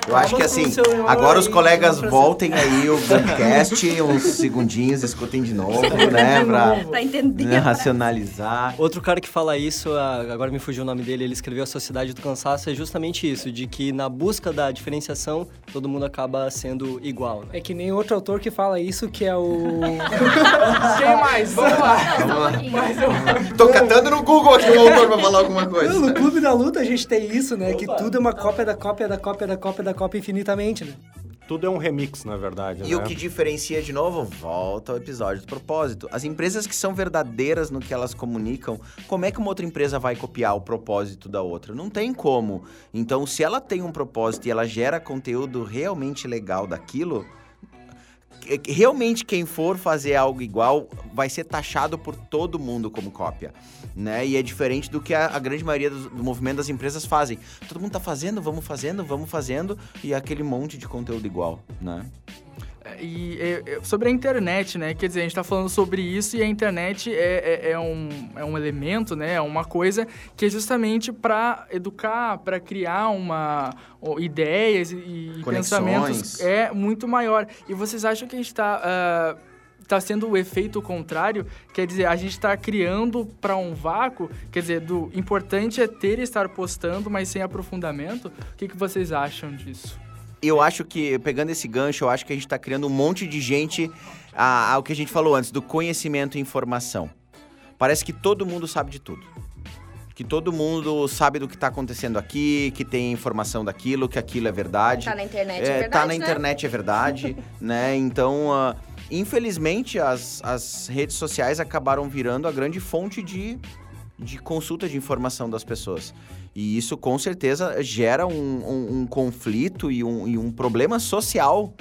Eu acho que assim, agora os colegas voltem aí o podcast, uns segundinhos, escutem de novo, né? Pra, Pra entender. né, racionalizar. Outro cara que fala isso, agora me fugiu o nome dele, ele escreveu A Sociedade do Cansaço, é justamente isso, de que na busca da diferenciação, todo mundo acaba sendo igual, né? É que nem outro autor que fala isso, que é o... Quem mais? Vamos lá. Tô catando no Google aqui o autor pra falar alguma coisa. no Clube da Luta a gente tem isso, né? Que tudo é uma cópia da cópia da cópia da cópia da cópia infinitamente, né? Tudo é um remix, na verdade, E né? o que diferencia de novo, volta ao episódio do propósito. As empresas que são verdadeiras no que elas comunicam, como é que uma outra empresa vai copiar o propósito da outra? Não tem como. Então, se ela tem um propósito e ela gera conteúdo realmente legal daquilo, realmente quem for fazer algo igual vai ser taxado por todo mundo como cópia, né? E é diferente do que a, a grande maioria do, do movimento das empresas fazem. Todo mundo tá fazendo, vamos fazendo, vamos fazendo e aquele monte de conteúdo igual, né? E é, é, sobre a internet, né? Quer dizer, a gente tá falando sobre isso e a internet é, é, é um, é um elemento, né? É uma coisa que é justamente para educar, para criar uma ó, ideias e, e Conexões. pensamentos é muito maior. E vocês acham que a gente tá ah, tá sendo o efeito contrário? Quer dizer, a gente tá criando para um vácuo? Quer dizer, do importante é ter e estar postando, mas sem aprofundamento? O que, que vocês acham disso? Eu acho que, pegando esse gancho, eu acho que a gente tá criando um monte de gente a- ao que a gente falou antes, do conhecimento e informação. Parece que todo mundo sabe de tudo. Que todo mundo sabe do que tá acontecendo aqui, que tem informação daquilo, que aquilo é verdade. Tá na internet, é, É, verdade, tá na né? internet, é verdade, né? Então, ah, infelizmente, as, as redes sociais acabaram virando a grande fonte de, de consulta de informação das pessoas. E isso, com certeza, gera um, um- um conflito e um, e um problema social,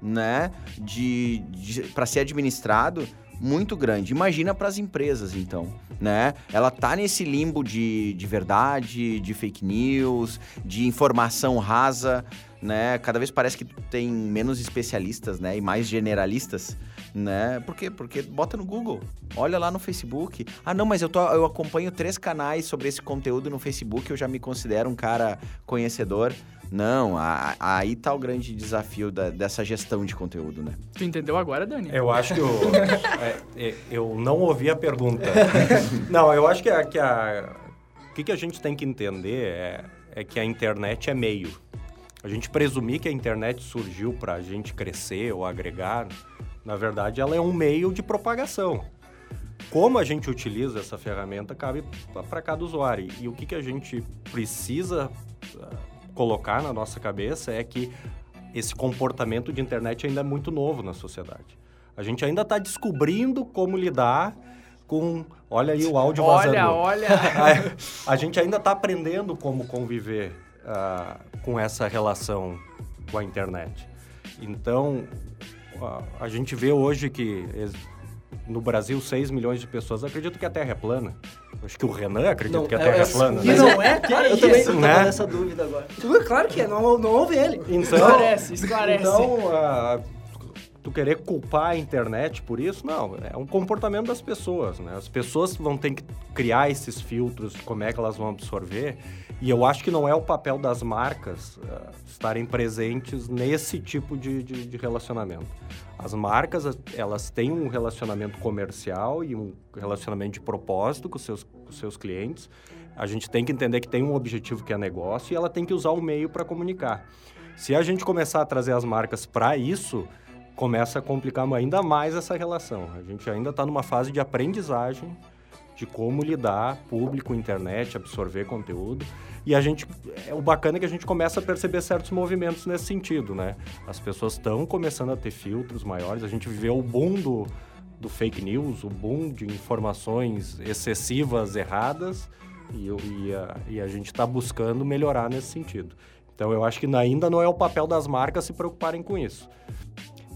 né? De, para ser administrado muito grande. Imagina para as empresas, então, né? Ela tá nesse limbo de, de verdade, de fake news, de informação rasa, né? Cada vez parece que tem menos especialistas, né? E mais generalistas, né? Por quê? Porque bota no Google, olha lá no Facebook. Ah, não, mas eu, tô, eu acompanho três canais sobre esse conteúdo no Facebook, eu já me considero um cara conhecedor. Não, a- a- aí tá o grande desafio da- dessa gestão de conteúdo, né? Tu entendeu agora, Dani? Eu acho que eu, é, é, eu não ouvi a pergunta. Não, eu acho que, a, que a- o que, que a gente tem que entender é, é que a internet é meio. A gente presumir que a internet surgiu para a gente crescer ou agregar, na verdade, ela é um meio de propagação. Como a gente utiliza essa ferramenta cabe para cada usuário. E o que, que a gente precisa ah, colocar na nossa cabeça é que esse comportamento de internet ainda é muito novo na sociedade. A gente ainda está descobrindo como lidar com. Olha aí o áudio vazando. Olha, olha. A gente ainda está aprendendo como conviver ah, com essa relação com a internet. Então, a, a gente vê hoje que no Brasil 6 milhões de pessoas acreditam que a Terra é plana. Acho que o Renan acredita Não, que a é- Terra é, é- plana. E né? não é? Que é Eu também isso? tô né? nessa dúvida agora. Claro que é, não, não ouve ele. Então, Esclarece, esclarece. Então, ah, tu querer culpar a internet por isso, não. É um comportamento das pessoas, né? As pessoas vão ter que criar esses filtros como é que elas vão absorver. E eu acho que não é o papel das marcas ah, estarem presentes nesse tipo de, de, de relacionamento. As marcas, elas têm um relacionamento comercial e um relacionamento de propósito com seus, com seus clientes. A gente tem que entender que tem um objetivo que é negócio e ela tem que usar o meio para comunicar. Se a gente começar a trazer as marcas para isso, começa a complicar ainda mais essa relação. A gente ainda está numa fase de aprendizagem de como lidar público, internet, absorver conteúdo. E a gente, é, o bacana é que a gente começa a perceber certos movimentos nesse sentido, né? As pessoas estão começando a ter filtros maiores. A gente viveu o boom do, do fake news, o boom de informações excessivas, erradas, e, e a, e a gente está buscando melhorar nesse sentido. Então eu acho que ainda não é o papel das marcas se preocuparem com isso.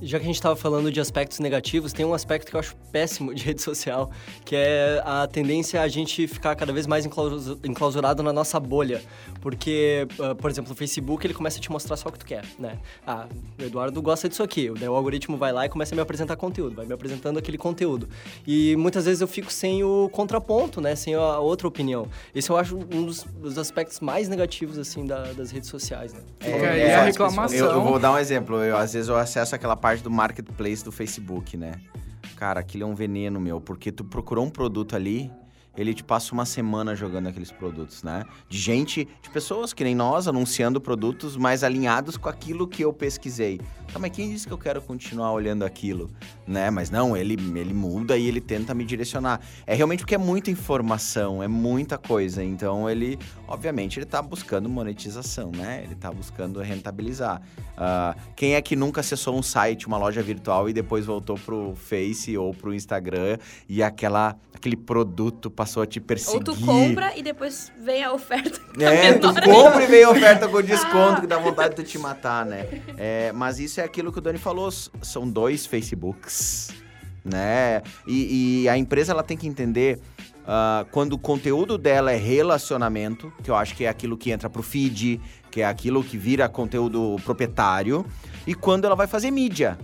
Já que a gente estava falando de aspectos negativos, tem um aspecto que eu acho péssimo de rede social, que é a tendência a gente ficar cada vez mais enclaus- enclausurado na nossa bolha. Porque, ah, por exemplo, o Facebook, ele começa a te mostrar só o que tu quer, né? Ah, o Eduardo gosta disso aqui. Daí o algoritmo vai lá e começa a me apresentar conteúdo, vai me apresentando aquele conteúdo. E muitas vezes eu fico sem o contraponto, né? Sem a outra opinião. Esse eu acho um dos, dos aspectos mais negativos, assim, da- das redes sociais, né? Fica aí a reclamação. Eu, eu vou dar um exemplo. Eu, às vezes eu acesso aquela parte do marketplace do Facebook, né? Cara, aquilo é um veneno, meu, porque tu procurou um produto ali, ele te passa uma semana jogando aqueles produtos, né? De gente, de pessoas que nem nós, anunciando produtos mais alinhados com aquilo que eu pesquisei. Tá, mas quem disse que eu quero continuar olhando aquilo, né? Mas não, ele, ele muda e ele tenta me direcionar. É realmente porque é muita informação, é muita coisa. Então ele, obviamente, ele tá buscando monetização, né? Ele tá buscando rentabilizar. Ah, quem é que nunca acessou um site, uma loja virtual e depois voltou pro Face ou pro Instagram e aquela, aquele produto passou a te perseguir? Ou tu compra e depois vem a oferta. É, tu compra e vem a oferta com desconto que dá vontade de te matar, né? É, mas isso é aquilo que o Dani falou, são dois Facebooks, né? E, e a empresa ela tem que entender ah, quando o conteúdo dela é relacionamento, que eu acho que é aquilo que entra pro feed, que é aquilo que vira conteúdo proprietário, e quando ela vai fazer mídia.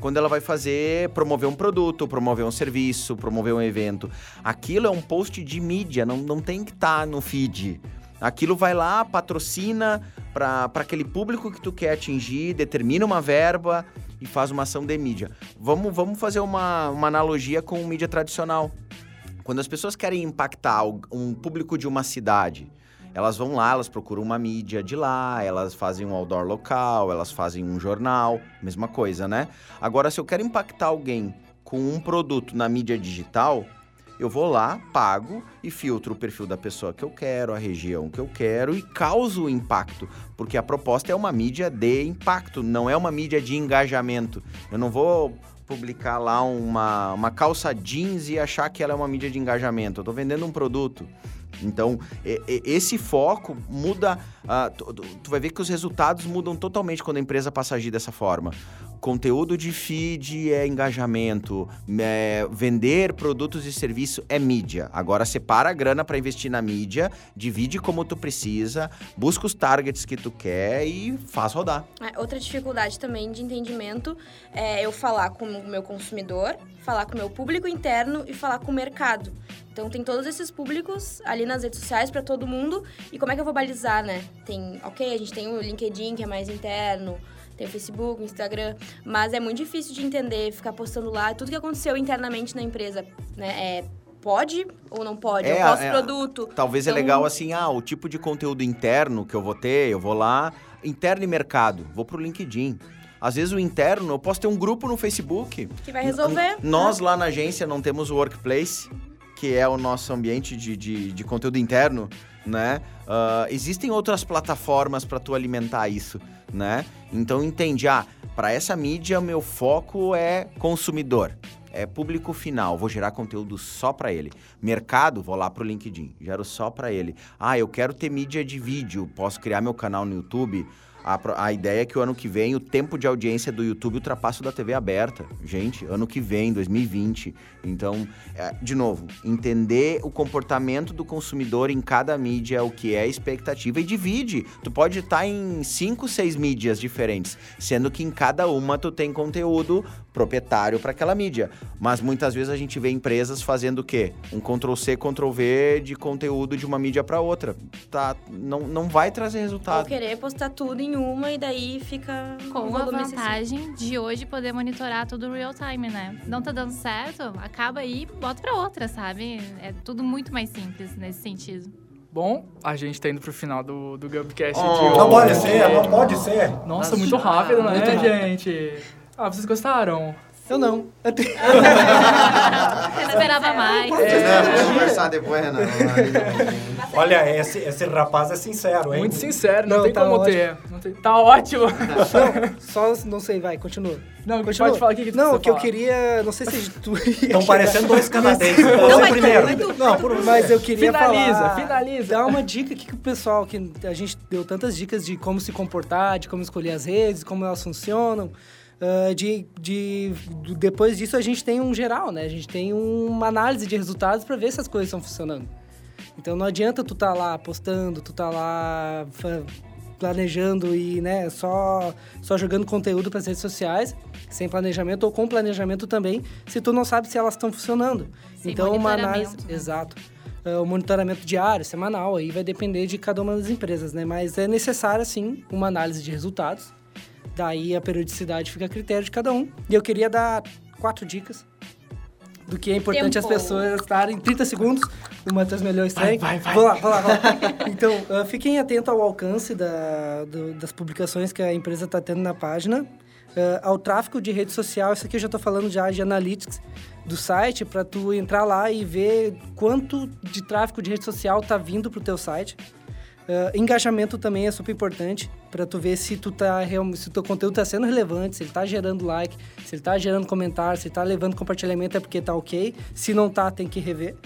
Quando ela vai fazer, promover um produto, promover um serviço, promover um evento. Aquilo é um post de mídia, não, não tem que estar no feed. Aquilo vai lá, patrocina para aquele público que tu quer atingir, determina uma verba e faz uma ação de mídia. Vamos, vamos fazer uma, uma analogia com mídia tradicional. Quando as pessoas querem impactar um público de uma cidade, elas vão lá, elas procuram uma mídia de lá, elas fazem um outdoor local, elas fazem um jornal, mesma coisa, né? Agora, se eu quero impactar alguém com um produto na mídia digital, eu vou lá, pago e filtro o perfil da pessoa que eu quero, a região que eu quero e causo o impacto. Porque a proposta é uma mídia de impacto, não é uma mídia de engajamento. Eu não vou publicar lá uma, uma calça jeans e achar que ela é uma mídia de engajamento. Eu tô vendendo um produto. Então, esse foco muda. tu, tu- tu vai ver que os resultados mudam totalmente quando a empresa passa a agir dessa forma. Conteúdo de feed é engajamento, é, vender produtos e serviço é mídia. Agora separa a grana para investir na mídia, divide como tu precisa, busca os targets que tu quer e faz rodar. É, Outra dificuldade também de entendimento é eu falar com o meu consumidor, falar com o meu público interno e falar com o mercado. Então tem todos esses públicos ali nas redes sociais para todo mundo e como é que eu vou balizar, né? Tem, ok, a gente tem o LinkedIn que é mais interno, tem o Facebook, o Instagram, mas é muito difícil de entender, ficar postando lá tudo que aconteceu internamente na empresa, né? É, pode ou não pode? É, eu posto é, produto. Talvez é Então- legal assim, ah, o tipo de conteúdo interno que eu vou ter, eu vou lá, interno e mercado, vou pro LinkedIn. Às vezes o interno, eu posso ter um grupo no Facebook. Que vai resolver, N- Nós lá na agência não temos o Workplace, que é o nosso ambiente de, de, de conteúdo interno, né? Ah, existem outras plataformas para tu alimentar isso, né? Então entende, ah, para essa mídia meu foco é consumidor. É público final, vou gerar conteúdo só para ele. Mercado, vou lá pro LinkedIn, gero só para ele. Ah, eu quero ter mídia de vídeo, posso criar meu canal no YouTube. A, a ideia é que o ano que vem o tempo de audiência do YouTube ultrapasse o da TV aberta. Gente, ano que vem, 2020. Então, é, de novo, entender o comportamento do consumidor em cada mídia, o que é a expectativa e divide. Tu pode estar em cinco, seis mídias diferentes, sendo que em cada uma tu tem conteúdo proprietário para aquela mídia. Mas muitas vezes a gente vê empresas fazendo o quê? Um Ctrl C, Ctrl V de conteúdo de uma mídia para outra. Tá, não, não vai trazer Ou resultado. querer postar tudo em uma e daí fica Com a vantagem de hoje poder monitorar tudo real time, né? Não tá dando certo, acaba aí, bota pra outra, sabe? É tudo muito mais simples nesse sentido. Bom, a gente tá indo pro final do, do Gubcast Oh. de. Não pode ser, não pode ser. Nossa, Nossa, muito rápido, né, muito rápido. gente? Ah, vocês gostaram? Eu não. Eu Eu esperava mais. É, vamos conversar depois, Renan. Olha, esse, esse rapaz é sincero, hein? Muito sincero, não, Não, tem tá como ter. Não tem- Tá ótimo. Não, só não sei, vai, continua. Não, Continua. pode falar o que, que Não, o que eu queria. Não sei se tu. Estão parecendo dois canadenses. Não, Você vai tu, primeiro. tu. Não, por Mas eu queria Finaliza, falar, finaliza. Dar uma dica aqui que o pessoal, que a gente deu tantas dicas de como se comportar, de como escolher as redes, como elas funcionam. Ah, de, de, depois disso, a gente tem um geral, né? A gente tem uma análise de resultados para ver se as coisas estão funcionando. Então não adianta tu tá lá postando, tu tá lá planejando e, né, só, só jogando conteúdo para as redes sociais, sem planejamento ou com planejamento também, se tu não sabe se elas estão funcionando. Sem então uma análise, né? exato. Ah, o monitoramento diário, semanal, aí vai depender de cada uma das empresas, né? Mas é necessário sim uma análise de resultados. Daí a periodicidade fica a critério de cada um. E eu queria dar quatro dicas do que é importante Tempo. as pessoas estarem em 30 segundos. O Matheus Melhor estranho. Vai, vai, vai. Vou lá, vou lá, vou lá. Então, ah, fiquem atentos ao alcance da, do- das publicações que a empresa está tendo na página. ah, ao tráfego de rede social, isso aqui eu já estou falando já de analytics do site, para tu entrar lá e ver quanto de tráfego de rede social está vindo para o teu site. Ah, engajamento também é super importante para tu ver se tu tá se o teu conteúdo está sendo relevante, se ele está gerando like, se ele está gerando comentário, se está levando compartilhamento é porque tá ok. Se não tá, tem que rever.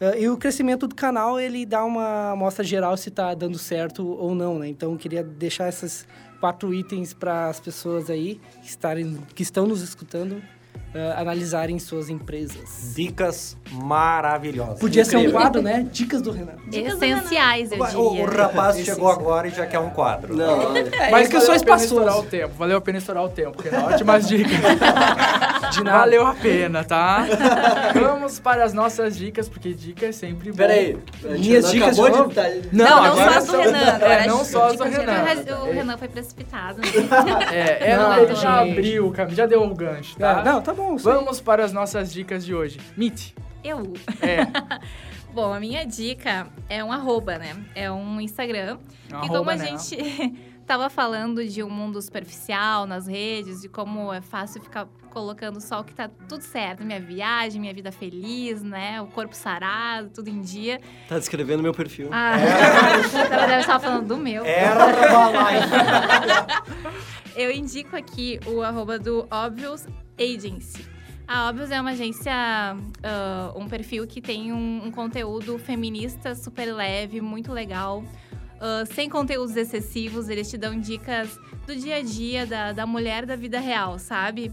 Ah, e o crescimento do canal, ele dá uma amostra geral se está dando certo ou não, né? Então, eu queria deixar esses quatro itens para as pessoas aí que, estarem, que estão nos escutando ah, analisarem suas empresas. Dicas maravilhosas. Podia ser um Incrível. quadro, né? Dicas do Renan. Dicas do Essenciais, eu O, o diria. rapaz chegou agora e já quer um quadro. Não, olha. Mas que eu sou valeu a pena espaçoso. o. Valeu a pena estourar o tempo, Renan. Ótimas dicas. De nada. Valeu a pena, tá? Vamos para as nossas dicas, porque dica é sempre bom. Peraí. Minhas dicas de novo? Tá... Não, não agora só as do Renan, agora É, não só as do de Renan. O Renan foi precipitado. né? É, é Não, não, ele já gente. abriu já deu o gancho, tá? Não, tá bom. sei. Vamos para as nossas dicas de hoje. Meet. Eu. É. Bom, a minha dica é um arroba, né? É um Instagram. Um e como a né? gente tava falando de um mundo superficial nas redes, de como é fácil ficar colocando só o que tá tudo certo, minha viagem, minha vida feliz, né? O corpo sarado, tudo em dia. Tá descrevendo meu perfil. Ah, ela deve estar falando do meu. Era uma live. Eu indico aqui o arroba do Obvious Agency. A Obvious é uma agência, ah, um perfil que tem um, um conteúdo feminista super leve, muito legal. Ah, sem conteúdos excessivos, eles te dão dicas do dia a dia da, da mulher da vida real, sabe?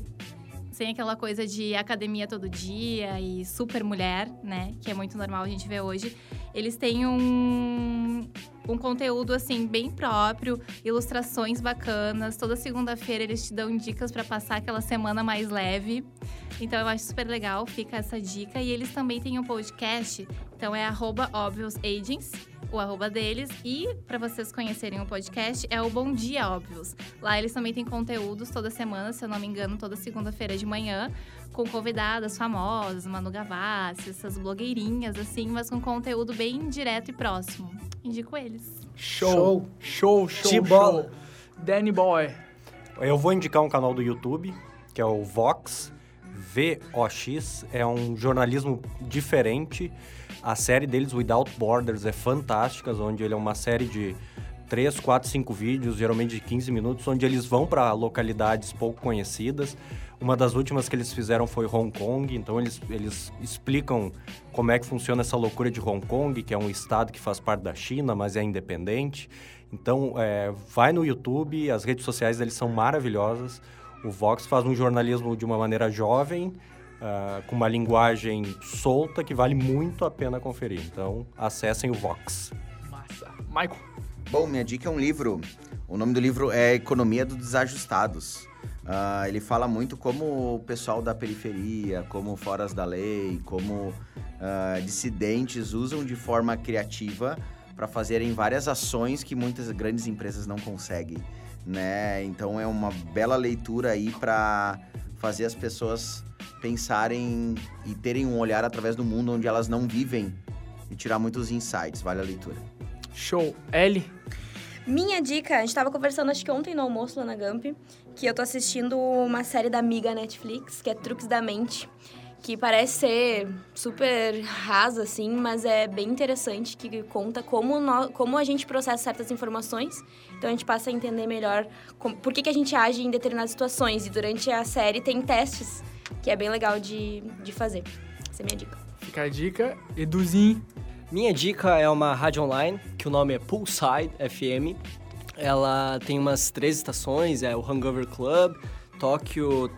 Sem aquela coisa de academia todo dia e super mulher, né? Que é muito normal a gente ver hoje. Eles têm um, um conteúdo, assim, bem próprio, ilustrações bacanas. Toda segunda-feira eles te dão dicas para passar aquela semana mais leve. Então eu acho super legal, fica essa dica. E eles também têm um podcast, então é arroba o arroba deles. E para vocês conhecerem o podcast, é o Bom Dia Óbvios. Lá eles também têm conteúdos toda semana, se eu não me engano, toda segunda-feira de manhã, com convidadas famosas, Manu Gavassi, essas blogueirinhas, assim, mas com conteúdo bem direto e próximo. Indico eles. Show. Show, show, De show. bola. Danny Boy. Eu vou indicar um canal do YouTube, que é o Vox, VOX. É um jornalismo diferente. A série deles, Without Borders, é fantástica, onde ele é uma série de 3, 4, 5 vídeos, geralmente de 15 minutos, onde eles vão para localidades pouco conhecidas. Uma das últimas que eles fizeram foi Hong Kong, então eles, eles explicam como é que funciona essa loucura de Hong Kong, que é um estado que faz parte da China, mas é independente. Então, é, vai no YouTube, as redes sociais deles são maravilhosas. O Vox faz um jornalismo de uma maneira jovem, ah, com uma linguagem solta, que vale muito a pena conferir. Então, acessem o Vox. Massa. Michael. Bom, minha dica é um livro. O nome do livro é Economia dos Desajustados. Ah, ele fala muito como o pessoal da periferia, como foras da lei, como ah, dissidentes usam de forma criativa para fazerem várias ações que muitas grandes empresas não conseguem, né? Então é uma bela leitura aí para fazer as pessoas pensarem e terem um olhar através do mundo onde elas não vivem e tirar muitos insights. Vale a leitura. Show. L. Minha dica, a gente tava conversando acho que ontem no almoço lá na Gamp, que eu tô assistindo uma série da Amiga Netflix, que é Truques da Mente, que parece ser super rasa, assim, mas é bem interessante, que conta como, nó- como a gente processa certas informações, então a gente passa a entender melhor como- por que, que a gente age em determinadas situações, e durante a série tem testes, que é bem legal de, de fazer. Essa é a minha dica. Fica a dica. Eduzinho. Minha dica é uma rádio online, que o nome é Poolside FM. Ela tem umas três estações, é o Hangover Club, Tóquio.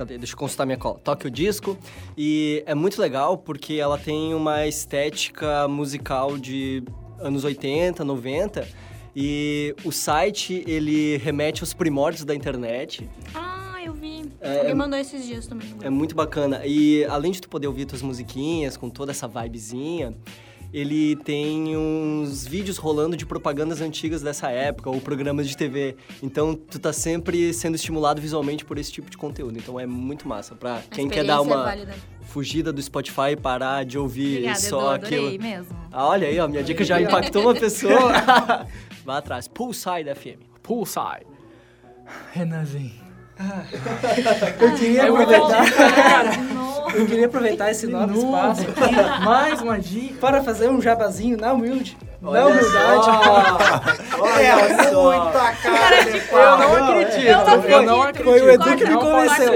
Cadê? Deixa eu consultar minha cola. Tóquio Disco. E é muito legal porque ela tem uma estética musical de anos 80, 90. E o site, ele remete aos primórdios da internet. Ah, eu vi. É, Alguém é- mandou esses dias também. É muito bacana. E além de tu poder ouvir tuas musiquinhas com toda essa vibezinha, ele tem uns vídeos rolando de propagandas antigas dessa época ou programas de TV. Então tu tá sempre sendo estimulado visualmente por esse tipo de conteúdo. Então é muito massa pra A quem quer dar é uma válida. fugida do Spotify e parar de ouvir Obrigada, só Edu, aquilo. mesmo. Ah, olha aí, ó, minha dica já impactou uma pessoa. Vá atrás. Poolside FM. Poolside. Renanzinho. Eu queria aproveitar, eu queria aproveitar esse novo espaço aqui Mais uma dica. para fazer um jabazinho na humilde, na Olha humildade. É muita cara de Eu pau. não acredito. Eu não acredito. Foi o Edu que me Não convenceu.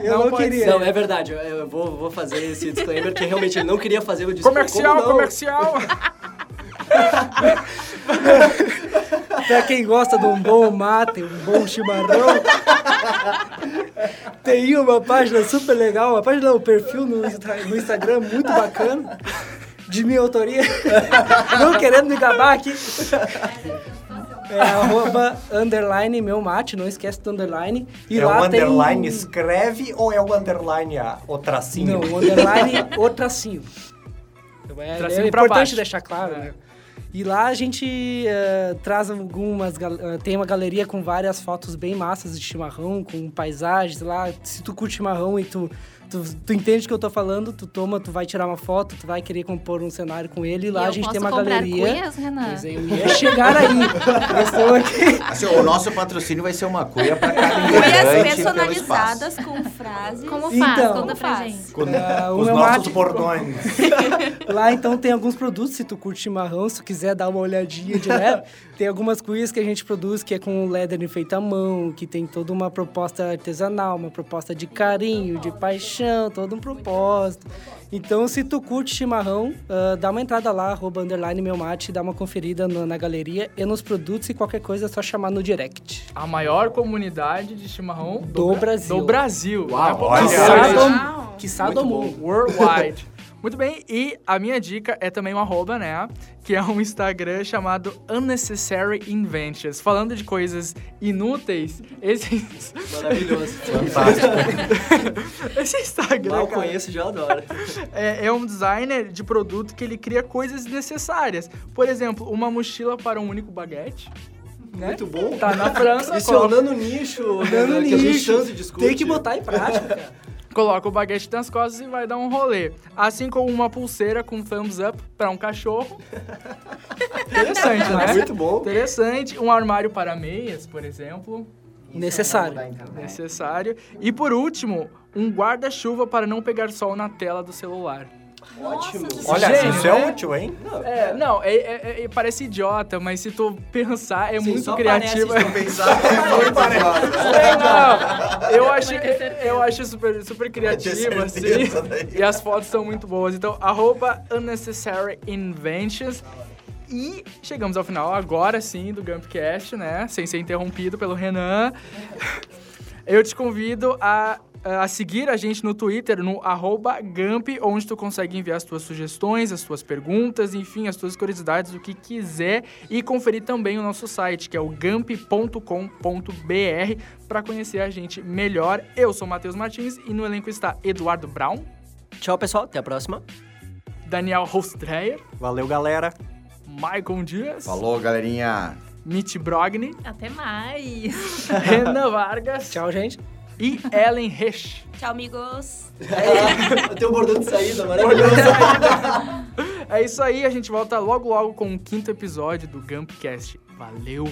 Eu não pode queria. Não, é verdade. Eu, eu vou, vou fazer esse disclaimer que realmente ele não queria fazer. Eu disse, Comercial, como não? comercial. Pra quem gosta de um bom mate, um bom chimarrão, tem uma página super legal, uma página, um perfil no, no Instagram muito bacana, de minha autoria. Não querendo me gabar aqui. É arroba underline meu mate, não esquece do underline. E é lá o underline tem... escreve ou é o underline a, o tracinho? Não, o underline o tracinho. É, Tracinho é importante baixo. deixar claro, né? E lá a gente eh, traz algumas. eh, tem uma galeria com várias fotos bem massas de chimarrão, com paisagens lá. Se tu curte chimarrão e tu, tu, tu entende o que eu tô falando, tu toma, tu vai tirar uma foto, tu vai querer compor um cenário com ele. E lá E a eu gente posso tem uma galeria. cuias, Renan? Pois é, eu ia chegar aí. Eu. Assim, o nosso patrocínio vai ser uma cuia pra cada Cuias personalizadas com frases. Como faz? Então, Conta pra faz? gente. Com o os nossos mate- bordões. Lá então tem alguns produtos, se tu curte chimarrão, se tu quiser dar uma olhadinha de leve, tem algumas cuias que a gente produz que é com leather feito à mão, que tem toda uma proposta artesanal, uma proposta de carinho, de paixão, todo um propósito. Então, se tu curte chimarrão, ah, dá uma entrada lá, arroba underline meu mate, dá uma conferida no- na galeria e nos produtos e qualquer coisa é só chamar no direct. A maior comunidade de chimarrão Do Bra- Brasil. Do Brasil. Uau, é olha. Uau. Quiçá do mundo. Worldwide. Muito bem, e a minha dica é também um arroba, né? Que é um Instagram chamado Unnecessary Inventions. Falando de coisas inúteis, esse, Maravilhoso. esse Instagram, eu cara, conheço já adoro. é, é um designer de produto que ele cria coisas necessárias. Por exemplo, uma mochila para um único baguete. Né? Muito bom. Tá na França, Isso é o nano nicho, Dando né, que a gente nicho. tanto discute. Tem que botar em prática, cara. Coloca o baguete nas costas e vai dar um rolê. Assim como uma pulseira com thumbs up para um cachorro. Interessante, né? Muito bom. Interessante. Um armário para meias, por exemplo. Necessário. Necessário. E por último, um guarda-chuva para não pegar sol na tela do celular. Ótimo. Olha, Gênio, isso né? é útil, hein? É, não, é, é- é- parece idiota, mas se tu pensar, é Sim, muito criativo. se tu Pensar é muito É, não, eu acho, eu acho super, super criativo, assim. daí. E as fotos são muito boas. Então, arroba Unnecessary Inventions. E chegamos ao final agora sim do Gumpcast, né? Sem ser interrompido pelo Renan. Eu te convido a, a seguir a gente no Twitter, no arroba Gump, onde tu consegue enviar as tuas sugestões, as tuas perguntas, enfim, as tuas curiosidades, o que quiser. E conferir também o nosso site, que é o gump.com.br, para conhecer a gente melhor. Eu sou o Matheus Martins e no elenco está Eduardo Brown, Tchau, pessoal. Até a próxima. Daniel Hostreyer, Valeu, galera. Maicon Dias, Falou, galerinha. Mitch Brogni, Até mais. Renan Vargas Tchau, gente. E Ellen Resch. Tchau, amigos. Eu tenho um bordão de saída, maravilhoso. É isso aí, a gente volta logo logo com o quinto episódio do Gumpcast. Valeu!